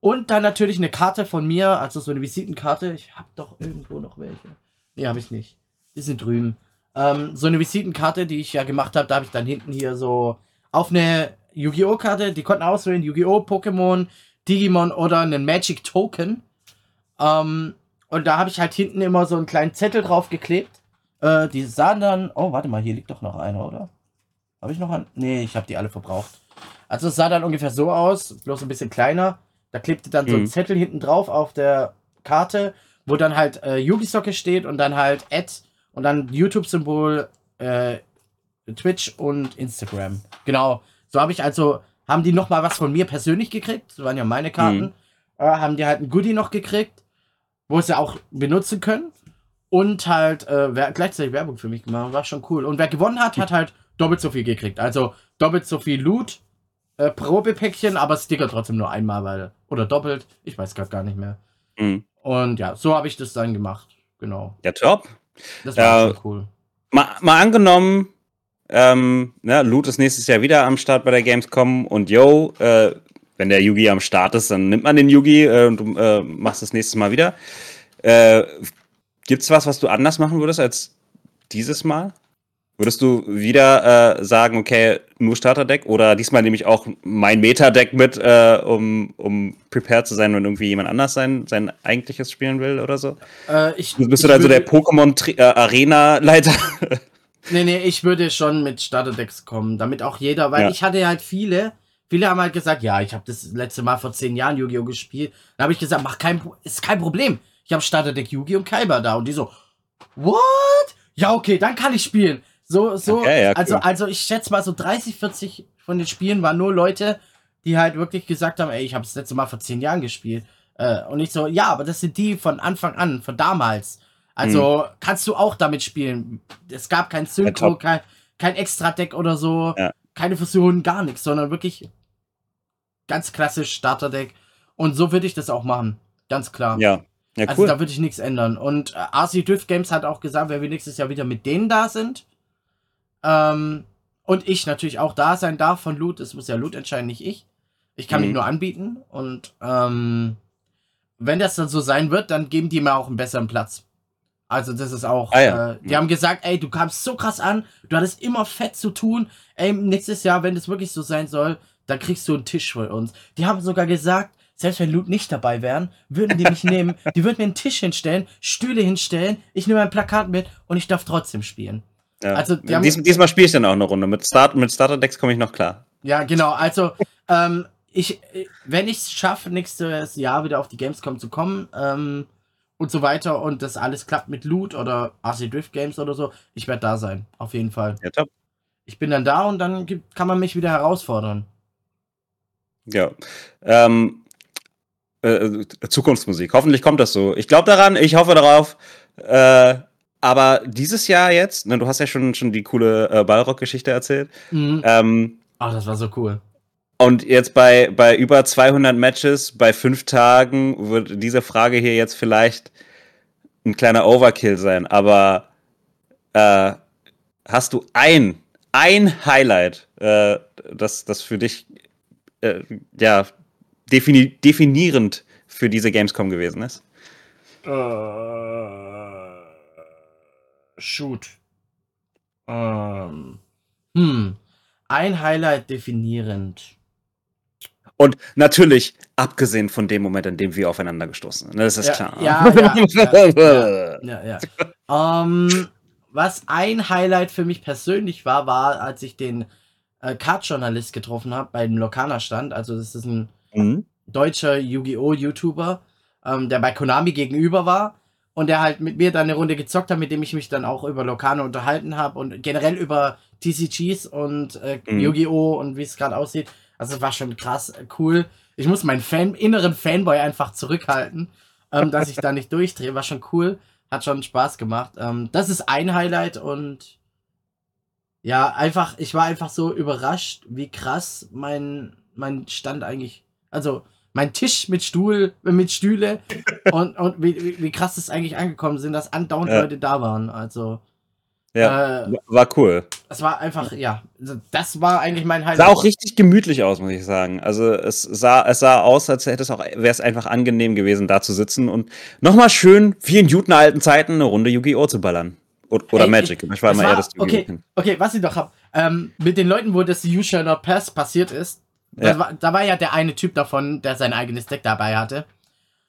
Und dann natürlich eine Karte von mir, also so eine Visitenkarte. Ich hab doch irgendwo noch welche. Nee, habe ich nicht. Die sind drüben. Ähm, so eine Visitenkarte, die ich ja gemacht habe, da habe ich dann hinten hier so auf eine Yu-Gi-Oh! Karte, die konnten auswählen, Yu-Gi-Oh! Pokémon, Digimon oder einen Magic Token. Ähm, und da habe ich halt hinten immer so einen kleinen Zettel drauf geklebt. Äh, die sahen dann. Oh, warte mal, hier liegt doch noch einer, oder? Habe ich noch einen? Nee, ich habe die alle verbraucht. Also es sah dann ungefähr so aus, bloß ein bisschen kleiner. Da klebte dann mhm. so ein mhm. Zettel hinten drauf auf der Karte, wo dann halt äh, Yugi-Socke steht und dann halt Ad und dann YouTube-Symbol, äh, Twitch und Instagram. Genau. So habe ich also, haben die noch mal was von mir persönlich gekriegt. Das waren ja meine Karten. Mhm. Äh, haben die halt ein Goodie noch gekriegt, wo sie auch benutzen können. Und halt äh, gleichzeitig Werbung für mich gemacht. War schon cool. Und wer gewonnen hat, hat halt doppelt so viel gekriegt. Also doppelt so viel Loot, äh, Probepäckchen, aber Sticker trotzdem nur einmal, weil. Oder doppelt. Ich weiß gerade gar nicht mehr. Mhm. Und ja, so habe ich das dann gemacht. Genau. Ja, top. Das war äh, schon cool. Mal, mal angenommen, ähm, ne, Loot ist nächstes Jahr wieder am Start bei der Gamescom und yo, äh, wenn der Yugi am Start ist, dann nimmt man den Yugi äh, und du äh, machst das nächste Mal wieder. Äh, gibt's was, was du anders machen würdest als dieses Mal? Würdest du wieder äh, sagen, okay, nur Starterdeck oder diesmal nehme ich auch mein Meta-Deck mit, äh, um, um prepared zu sein, wenn irgendwie jemand anders sein, sein eigentliches spielen will oder so? Äh, ich, Bist du dann so der Pokémon-Arena-Leiter? nee, nee, ich würde schon mit Starterdecks kommen, damit auch jeder, weil ja. ich hatte halt viele, viele haben halt gesagt, ja, ich habe das letzte Mal vor zehn Jahren Yu-Gi-Oh! gespielt. Dann habe ich gesagt, mach kein, ist kein Problem. Ich habe Starterdeck Yu-Gi und Kaiba da. Und die so, what? Ja, okay, dann kann ich spielen. So, so, Okay, ja, cool. also, also ich schätze mal so 30, 40 von den Spielen waren nur Leute, die halt wirklich gesagt haben, ey, ich habe das letzte Mal vor zehn Jahren gespielt. Äh, und ich so, ja, aber das sind die von Anfang an, von damals. Also kannst du auch damit spielen. Es gab kein Synchro, top. kein, kein Extra-Deck oder so, Ja. keine Fusion, gar nichts, sondern wirklich ganz klassisch Starterdeck. Und so würde ich das auch machen. Ganz klar. Ja. Ja, Also cool. da würde ich nichts ändern. Und äh, RC Drift Games hat auch gesagt, wenn wir nächstes Jahr wieder mit denen da sind, ähm, und ich natürlich auch da sein darf von Loot, das muss ja Loot entscheiden, nicht ich. Ich kann mich Mhm. nur anbieten und ähm, wenn das dann so sein wird, dann geben die mir auch einen besseren Platz. Also das ist auch, Ah ja. äh, die haben gesagt, ey, du kamst so krass an, du hattest immer fett zu tun, ey, nächstes Jahr, wenn das wirklich so sein soll, dann kriegst du einen Tisch für uns. Die haben sogar gesagt, selbst wenn Loot nicht dabei wären, würden die mich nehmen, die würden mir einen Tisch hinstellen, Stühle hinstellen, ich nehme ein Plakat mit und ich darf trotzdem spielen. Ja. also, Dies, diesmal spiele ich dann auch eine Runde. Mit, Start, mit Starter-Decks komme ich noch klar. Ja, genau. Also, ähm, ich, äh, wenn ich es schaffe, nächstes Jahr wieder auf die Gamescom zu kommen ähm, und so weiter und das alles klappt mit Loot oder RC Drift Games oder so, ich werde da sein. Auf jeden Fall. Ja, top. Ich bin dann da und dann gibt, kann man mich wieder herausfordern. Ja. Ähm, äh, Zukunftsmusik. Hoffentlich kommt das so. Ich glaube daran, ich hoffe darauf. Äh, aber dieses Jahr jetzt, ne, du hast ja schon, schon die coole äh, Ballrock-Geschichte erzählt. Mhm. Ähm, Ach, das war so cool. und jetzt bei, bei über 200 Matches, bei fünf Tagen, wird diese Frage hier jetzt vielleicht ein kleiner Overkill sein. Aber äh, hast du ein, ein Highlight, äh, das, das für dich äh, ja, defini definierend für diese Gamescom gewesen ist? Shoot. Ähm. Hm. Ein Highlight definierend. Und natürlich, abgesehen von dem Moment, in dem wir aufeinander gestoßen sind. Das ist Ja, klar. ja, ja, ja. Ja, ja. Ähm, was ein Highlight für mich persönlich war, war, als ich den äh, Card-Journalist getroffen habe beim Lokana-Stand. Also, das ist ein Mhm. deutscher Yu-Gi-Oh! YouTuber, ähm, der bei Konami gegenüber war und der halt mit mir dann eine Runde gezockt hat, mit dem ich mich dann auch über Lokane unterhalten habe und generell über TCGs und äh, Mhm. Yu-Gi-Oh! und wie es gerade aussieht. Also, es war schon krass äh, cool. Ich muss meinen Fan inneren Fanboy einfach zurückhalten, ähm, dass ich da nicht durchdrehe. War schon cool. Hat schon Spaß gemacht. Ähm, das ist ein Highlight und ja, einfach, ich war einfach so überrascht, wie krass mein, mein Stand eigentlich, also mein Tisch mit Stuhl, mit Stühle und, und wie, wie, krass es eigentlich angekommen sind, dass andauernd Ja. Leute da waren. Also, Ja, äh, war cool. das war einfach, ja, das war eigentlich mein Highlight. Sah auch richtig gemütlich aus, muss ich sagen. Also es sah, es sah aus, als hätte es auch, wäre es einfach angenehm gewesen, da zu sitzen und nochmal schön, wie in guten alten Zeiten, eine Runde Yu-Gi-Oh! zu ballern. O- Oder Ey, Magic. Ich war Es immer eher das okay, okay, was ich noch hab, ähm, mit den Leuten, wo das Ushiner Pass passiert ist, Ja. da, war, da war ja der eine Typ davon, der sein eigenes Deck dabei hatte.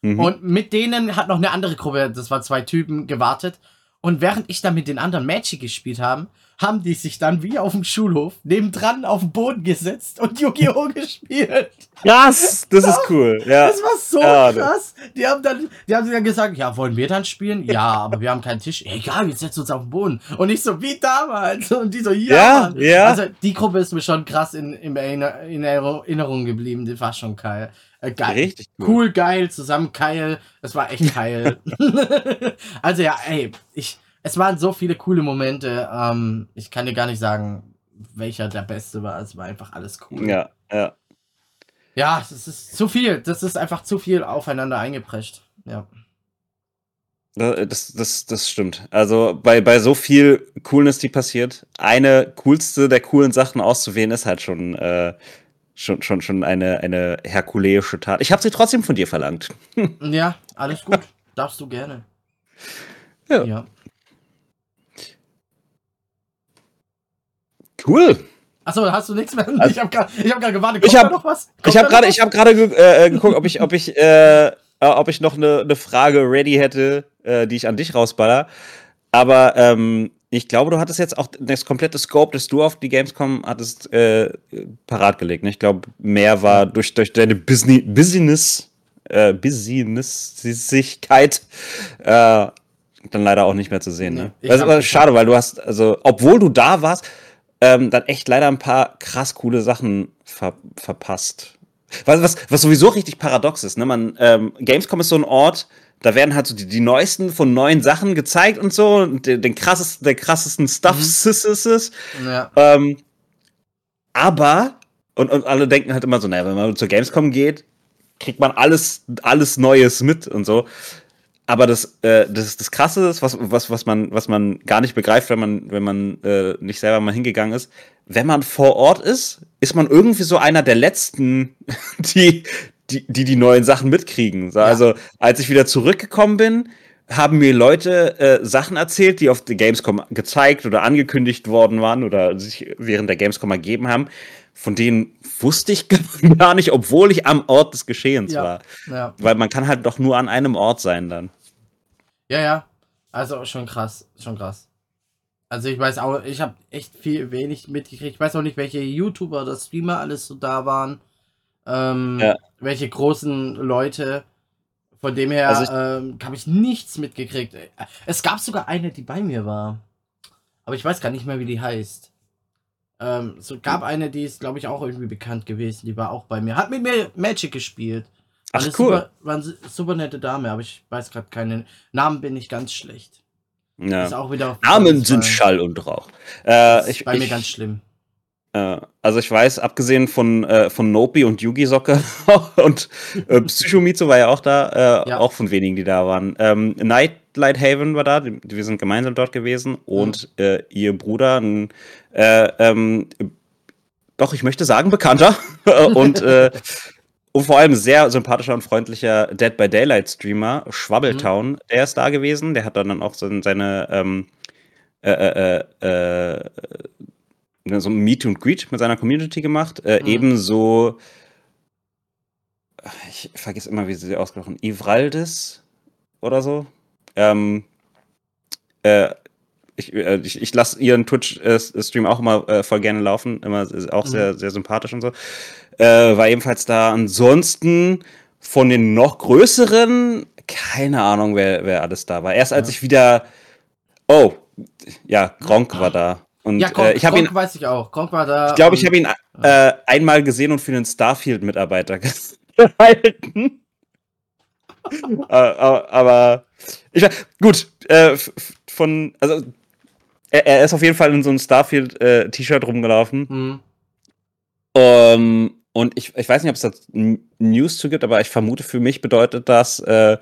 Mhm. Und mit denen hat noch eine andere Gruppe, das waren zwei Typen, gewartet. Und während ich dann mit den anderen Magic gespielt haben, haben die sich dann wie auf dem Schulhof nebendran auf den Boden gesetzt und Yu-Gi-Oh! gespielt. Krass, das ist cool. Ja. Das war so Ja, krass. Die haben dann, die haben dann gesagt, ja, wollen wir dann spielen? Ja, aber wir haben keinen Tisch. Egal, wir setzen uns auf den Boden. Und ich so, wie damals. Und die so, ja. Ja, ja. Also die Gruppe ist mir schon krass in, in, Erinner- in Erinnerung geblieben. Die war schon geil. Äh, geil. Richtig cool. Cool, geil, zusammen geil. Das war echt geil. also ja, ey, ich, es waren so viele coole Momente. Ähm, ich kann dir gar nicht sagen, welcher der beste war. Es war einfach alles cool. Ja, ja. Ja, das ist zu viel. Das ist einfach zu viel aufeinander eingeprescht. Ja. Das, das, das stimmt. Also bei, bei so viel Coolness, die passiert, eine coolste der coolen Sachen auszuwählen, ist halt schon, äh, schon, schon, schon eine, eine herkuleische Tat. Ich habe sie trotzdem von dir verlangt. Ja, alles gut. Darfst du gerne. Ja. ja. Cool. Achso, hast du nichts mehr? Also- ich habe gerade hab gewartet. Ich Kommt hab- da noch was? Kommt Ich habe gerade, gerade ge äh, geguckt, ob ich, ob ich, äh, äh, ob ich noch eine, eine Frage ready hätte, äh, die ich an dich rausballer. Aber ähm, ich glaube, du hattest jetzt auch das komplette Scope, das du auf die Gamescom hattest, äh, parat gelegt. Ne? Ich glaube, mehr war durch, durch deine Business, Business, äh, Businessigkeit äh, dann leider auch nicht mehr zu sehen. Ne? Das ist aber schade, weil du hast, also, obwohl du da warst, ähm, dann echt leider ein paar krass coole Sachen ver verpasst. Was, was, was sowieso richtig paradox ist, ne? Man, ähm, Gamescom ist so ein Ort, da werden halt so die, die neuesten von neuen Sachen gezeigt und so, und den, den krassesten, der krassesten Stuff mhm. ja. ähm, aber, und, und alle denken halt immer so, naja, wenn man zur Gamescom geht, kriegt man alles, alles Neues mit und so. Aber das, äh, das, das Krasse ist, was, was, was, man, was man gar nicht begreift, wenn man, wenn man äh, nicht selber mal hingegangen ist, wenn man vor Ort ist, ist man irgendwie so einer der Letzten, die, die, die, die neuen Sachen mitkriegen. So, ja. Also, als ich wieder zurückgekommen bin, haben mir Leute äh, Sachen erzählt, die auf der Gamescom gezeigt oder angekündigt worden waren oder sich während der Gamescom ergeben haben, von denen wusste ich gar nicht, obwohl ich am Ort des Geschehens ja. war. Ja. Weil man kann halt doch nur an einem Ort sein dann. Ja, ja. Also schon krass, schon krass. Also ich weiß auch, ich habe echt viel wenig mitgekriegt. Ich weiß auch nicht, welche YouTuber oder Streamer alles so da waren. Ähm, ja. Welche großen Leute. Von dem her also ähm, habe ich nichts mitgekriegt. Es gab sogar eine, die bei mir war. Aber ich weiß gar nicht mehr, wie die heißt. Ähm, so gab eine, die ist, glaube ich, auch irgendwie bekannt gewesen. Die war auch bei mir. Hat mit mir Magic gespielt. Ach, cool. Super, war eine super nette Dame, aber ich weiß gerade keinen Namen, bin ich ganz schlecht. Ja. Ist auch wieder Namen sind Schall und Rauch. Äh, ich, bei ich, mir ganz schlimm. Äh, also ich weiß, abgesehen von, äh, von Nopi und Yugi Socke und äh, Psychomizu war ja auch da, äh, ja. auch von wenigen, die da waren. Ähm, Nightlight Haven war da, wir sind gemeinsam dort gewesen und mhm. Äh, ihr Bruder, ein, äh, ähm, doch, ich möchte sagen, bekannter und und vor allem sehr sympathischer und freundlicher Dead by Daylight Streamer, Schwabbeltown, mhm. der ist da gewesen. Der hat dann auch so seine ähm, äh, äh, äh, äh, so ein Meet und Greet mit seiner Community gemacht. Äh, mhm. Ebenso, ich vergesse immer, wie sie ausgesprochen, Ivraldis oder so. Ähm, äh, ich, ich, ich lasse ihren Twitch-Stream auch immer voll gerne laufen, immer auch mhm. sehr, sehr sympathisch und so. Äh, war ebenfalls da. Ansonsten von den noch größeren, keine Ahnung, wer, wer alles da war. Erst als ja. ich wieder. Oh, ja, Gronk war da. Und, ja, Gronk, äh, ich Gronk ihn, weiß ich auch. Gronk war da. Ich glaube, ich habe ihn äh, einmal gesehen und für einen Starfield-Mitarbeiter gehalten. äh, aber ich gut, äh, von, also er, er, ist auf jeden Fall in so einem Starfield-T-Shirt äh, rumgelaufen. Mhm. Um, und ich, ich weiß nicht, ob es da News zu gibt, aber ich vermute, für mich bedeutet das, äh,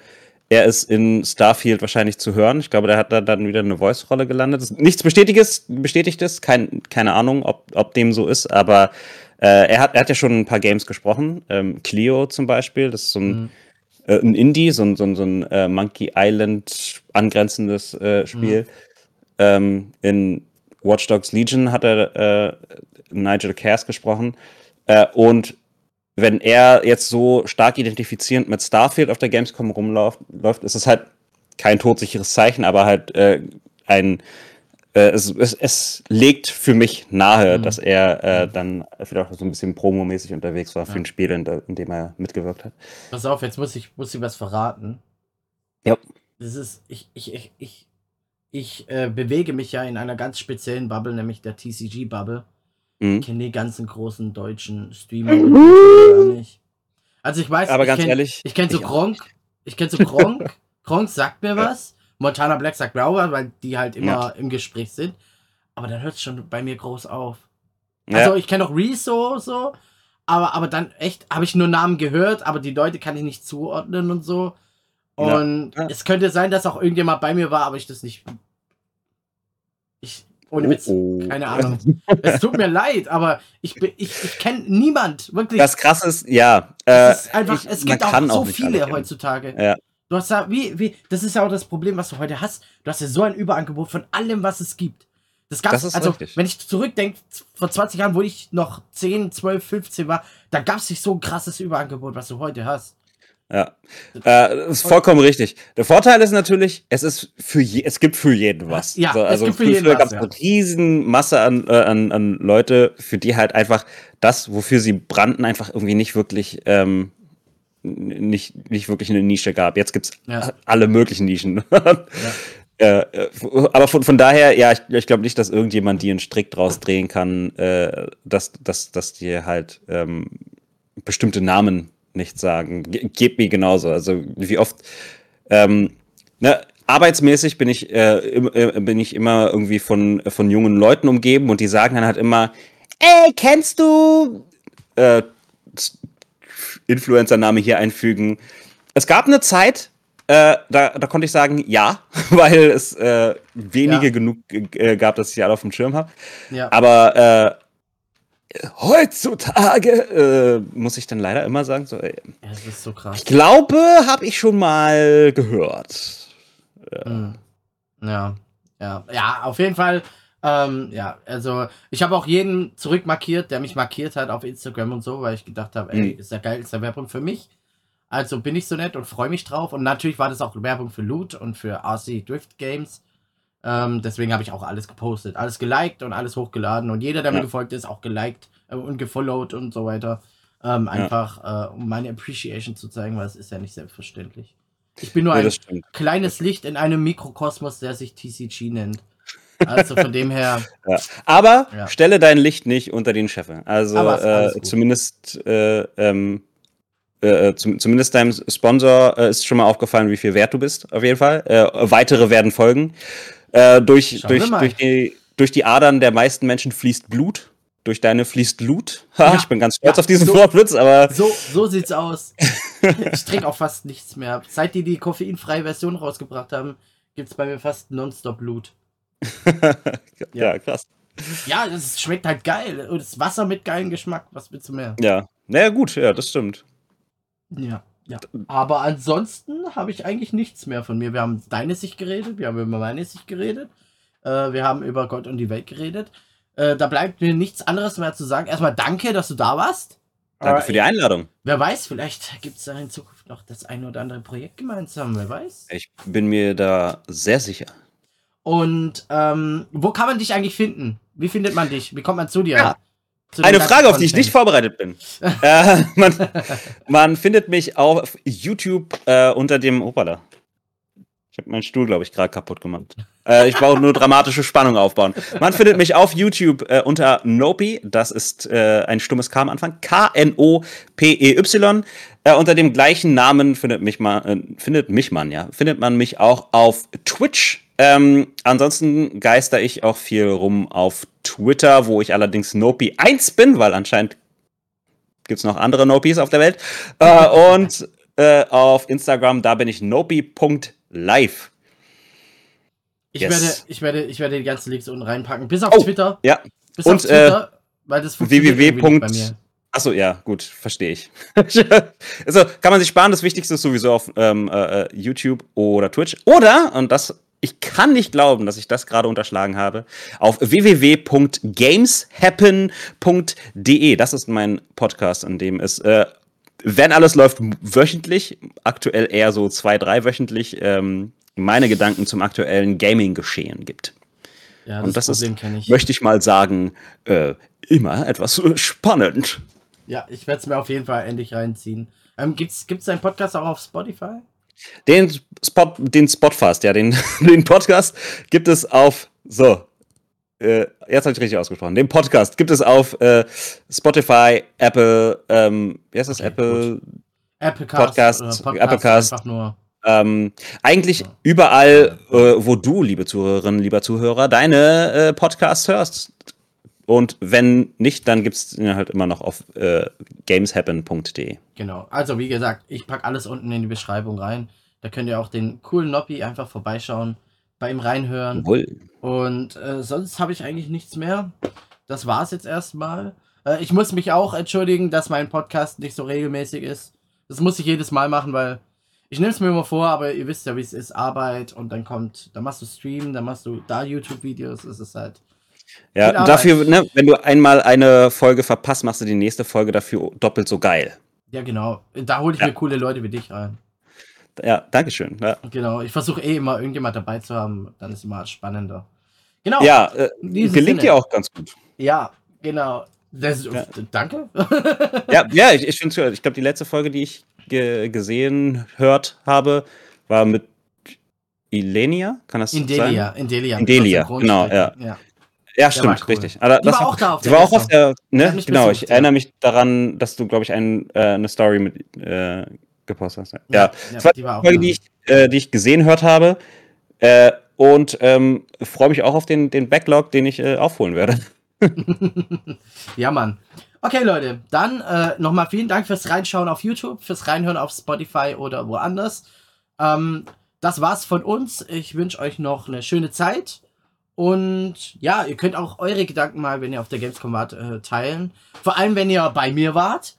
er ist in Starfield wahrscheinlich zu hören. Ich glaube, der hat da dann wieder eine Voice-Rolle gelandet. Nichts Bestätigtes, Bestätigtes, kein, keine Ahnung, ob, ob dem so ist, aber äh, er, hat, er hat ja schon ein paar Games gesprochen. Ähm, Clio zum Beispiel, das ist so ein, mhm. äh, ein Indie, so ein, so ein, so ein äh, Monkey Island angrenzendes äh, Spiel. Mhm. Ähm, in Watch Dogs Legion hat er äh, Nigel Cass gesprochen. Äh, und wenn er jetzt so stark identifizierend mit Starfield auf der Gamescom rumläuft, läuft, ist es halt kein todsicheres Zeichen, aber halt äh, ein äh, es, es, es, legt für mich nahe, mhm. dass er äh, dann vielleicht auch so ein bisschen promomäßig unterwegs war für ja. ein Spiel, in, in, dem er mitgewirkt hat. Pass auf, jetzt muss ich, muss ich was verraten. Ja. Das ist, ich, ich, ich, ich ich äh, bewege mich ja in einer ganz speziellen Bubble, nämlich der TCG-Bubble. Mhm. Ich kenne die ganzen großen deutschen Streamer gar nicht. Also ich weiß, aber ich ganz kenn, ehrlich, ich kenne so Gronk, ich kenne so Gronk, Gronk sagt mir was, Montana Black sagt mir auch was, weil die halt immer ja. im Gespräch sind. Aber dann hört es schon bei mir groß auf. Also ja. ich kenne auch Rezo so, aber, aber dann echt habe ich nur Namen gehört, aber die Leute kann ich nicht zuordnen und so. Und ja. es könnte sein, dass auch irgendjemand bei mir war, aber ich das nicht. Ich. Ohne Witz, oh, oh. keine Ahnung. es tut mir leid, aber ich, ich, ich kenne niemand, wirklich. Das krasse ist, ja. Äh, es, ist einfach, ich, es gibt auch so auch viele heutzutage. Ja. Du hast ja, wie, wie, das ist ja auch das Problem, was du heute hast. Du hast ja so ein Überangebot von allem, was es gibt. Das gab's, das also, richtig. wenn ich zurückdenke, vor 20 Jahren, wo ich noch 10, 12, 15 war, da gab es nicht so ein krasses Überangebot, was du heute hast. Ja, äh, das ist vollkommen richtig. Der Vorteil ist natürlich, es ist für je, es gibt für jeden was. Ja, so, es also gibt für jeden was, gab es ja. eine riesen Masse an, äh, an, an Leute, für die halt einfach das, wofür sie brannten, einfach irgendwie nicht wirklich ähm, nicht, nicht wirklich eine Nische gab. Jetzt gibt's Ja. alle möglichen Nischen. Äh, äh, aber von, von daher, ja, ich, ich glaube nicht, dass irgendjemand dir einen Strick draus drehen kann, äh, dass, dass, dass dir halt ähm, bestimmte Namen nicht sagen. Ge geht mir genauso. Also wie oft ähm, ne, arbeitsmäßig bin ich, äh, im, äh, bin ich immer irgendwie von, von jungen Leuten umgeben und die sagen dann halt immer, ey, kennst du äh, Influencer-Name hier einfügen? Es gab eine Zeit, äh, da, da konnte ich sagen, ja, weil es äh, wenige Ja. genug äh, gab, dass ich alle auf dem Schirm habe. Ja. Aber äh, heutzutage äh, muss ich dann leider immer sagen, so, ey, Ja, das ist so krass. ich glaube, habe ich schon mal gehört. Hm. Ja, ja, ja, auf jeden Fall. Ähm, ja, also ich habe auch jeden zurückmarkiert, der mich markiert hat auf Instagram und so, weil ich gedacht habe, ey, Mhm. ist ja geil, ist ja Werbung für mich. Also bin ich so nett und freue mich drauf. Und natürlich war das auch Werbung für Loot und für RC Drift Games. Ähm, deswegen habe ich auch alles gepostet, alles geliked und alles hochgeladen. Und jeder, der mir Ja. gefolgt ist, auch geliked äh, und gefollowt und so weiter. Ähm, einfach, äh, um meine Appreciation zu zeigen, weil es ist ja nicht selbstverständlich. Ich bin nur Ja, ein kleines Licht in einem Mikrokosmos, der sich TCG nennt. Also von dem her, Ja. Aber Ja. stelle dein Licht nicht unter den Scheffel. Also äh, zumindest äh, ähm, äh, zum, zumindest deinem Sponsor äh, ist schon mal aufgefallen, wie viel wert du bist, auf jeden Fall. Äh, weitere werden folgen. Äh, durch, Schauen durch, durch, die, durch die Adern der meisten Menschen fließt Blut. Durch deine fließt Blut. Ha, Ja. Ich bin ganz stolz Ja, auf diesen so- Wortwitz, aber so, so sieht's aus. Ich trinke auch fast nichts mehr. Seit die die koffeinfreie Version rausgebracht haben, gibt's bei mir fast nonstop Blut. ja, krass. Ja, das schmeckt halt geil. Und das Wasser mit geilem Geschmack. Was willst du mehr? Ja. Naja, gut, ja, das stimmt. Ja, ja. Aber ansonsten habe ich eigentlich nichts mehr von mir. Wir haben deine Sicht geredet, wir haben über meine Sicht geredet, äh, wir haben über Gott und die Welt geredet. Äh, da bleibt mir nichts anderes mehr zu sagen. Erstmal danke, dass du da warst. Danke für die Einladung. Wer weiß, vielleicht gibt es da in Zukunft noch das eine oder andere Projekt gemeinsam, wer weiß. Ich bin mir da sehr sicher. Und ähm, wo kann man dich eigentlich finden? Wie findet man dich? Wie kommt man zu dir? Ja. Eine Frage, auf die ich nicht vorbereitet bin. äh, man, man findet mich auf YouTube äh, unter dem. Opala. Ich habe meinen Stuhl, glaube ich, gerade kaputt gemacht. Äh, ich brauche nur dramatische Spannung aufbauen. Man findet mich auf YouTube äh, unter Nopi. Das ist äh, ein stummes K am Anfang. K-N-O-P-E-Y. Äh, unter dem gleichen Namen findet mich man, äh, findet mich man, ja. Findet man mich auch auf Twitch. Ähm, ansonsten geister ich auch viel rum auf Twitter, wo ich allerdings Nopi1 bin, weil anscheinend gibt's noch andere Nopis auf der Welt. Äh, und äh, auf Instagram, da bin ich nopi.live. Ich, Yes. werde, ich, werde, ich werde die ganzen Links unten reinpacken. Bis auf Oh, Twitter. Ja, Bis und, auf Twitter, weil das funktioniert www. bei mir. Achso, ja, gut, verstehe ich. also kann man sich sparen. Das Wichtigste ist sowieso auf ähm, äh, YouTube oder Twitch. Oder, und das, ich kann nicht glauben, dass ich das gerade unterschlagen habe, auf www.gameshappen.de. Das ist mein Podcast, an dem es, äh, wenn alles läuft, wöchentlich, aktuell eher so zwei, drei wöchentlich, ähm, meine Gedanken zum aktuellen Gaming-Geschehen gibt. Ja, Und das ist, Problem kenne ich. möchte ich mal sagen, äh, immer etwas spannend. Ja, ich werde es mir auf jeden Fall endlich reinziehen. Ähm, gibt's, gibt's deinen Podcast auch auf Spotify? Den Spot, den Spotfast, ja, den, den Podcast gibt es auf, so, äh, jetzt habe ich richtig ausgesprochen, den Podcast gibt es auf äh, Spotify, Apple, ähm, wie heißt das, Okay, Apple, Applecast Podcast, Podcast Applecast. einfach nur. ähm, eigentlich Ja. überall, äh, wo du, liebe Zuhörerinnen, lieber Zuhörer, deine äh, Podcasts hörst. Und wenn nicht, dann gibt es ihn halt immer noch auf äh, gameshappen.de. Genau. Also wie gesagt, ich packe alles unten in die Beschreibung rein. Da könnt ihr auch den coolen Noppi einfach vorbeischauen, bei ihm reinhören. Jawohl. Und äh, sonst habe ich eigentlich nichts mehr. Das war's jetzt erstmal. Äh, ich muss mich auch entschuldigen, dass mein Podcast nicht so regelmäßig ist. Das muss ich jedes Mal machen, weil ich nehme es mir immer vor, aber ihr wisst ja, wie es ist. Arbeit und dann kommt, dann machst du Stream, dann machst du da YouTube-Videos. Es ist halt. Ja, dafür, ne, wenn du einmal eine Folge verpasst, machst du die nächste Folge dafür doppelt so geil. Ja, genau. Da hole ich Ja. mir coole Leute wie dich rein. Ja, Dankeschön. Ja, Genau. Ich versuche eh immer irgendjemand dabei zu haben. Dann ist immer spannender. Genau. ja äh, gelingt dir auch ganz gut. Ja, genau. Das, Ja. Danke. Ja, ja ich, ich finde Ich glaube, die letzte Folge, die ich ge gesehen, hört habe, war mit Ilenia. Kann das Indelia. sein? Indelia. Indelia, genau, sprechen. ja. Ja, stimmt, cool. richtig. Aber Die war auch da auf Sie der war auch auf der, ne? Genau, besucht, ich ja. erinnere mich daran, dass du, glaube ich, ein, äh, eine Story mit äh, gepostet hast. Ja, Ja, das war die war auch Folge, die ich, äh, die ich gesehen hört habe. Äh, und ähm, freue mich auch auf den, den Backlog, den ich äh, aufholen werde. Ja, Mann. Okay, Leute, dann äh, nochmal vielen Dank fürs Reinschauen auf YouTube, fürs Reinhören auf Spotify oder woanders. Ähm, das war's von uns. Ich wünsche euch noch eine schöne Zeit. Und ja, ihr könnt auch eure Gedanken mal, wenn ihr auf der Gamescom wart, äh, teilen. Vor allem, wenn ihr bei mir wart.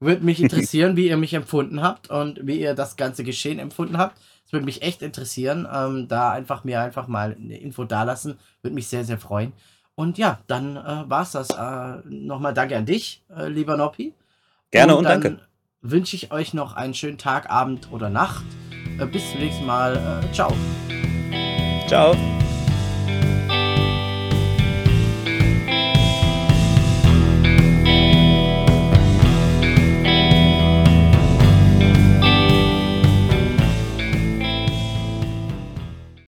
Würde mich interessieren, wie ihr mich empfunden habt und wie ihr das ganze Geschehen empfunden habt. Das würde mich echt interessieren. Ähm, da einfach mir einfach mal eine Info dalassen. Würde mich sehr, sehr freuen. Und ja, dann äh, war's das. Äh, Nochmal danke an dich, äh, lieber Noppi. Gerne und dann danke. Wünsche ich euch noch einen schönen Tag, Abend oder Nacht. Äh, bis zum nächsten Mal. Äh, ciao. Ciao.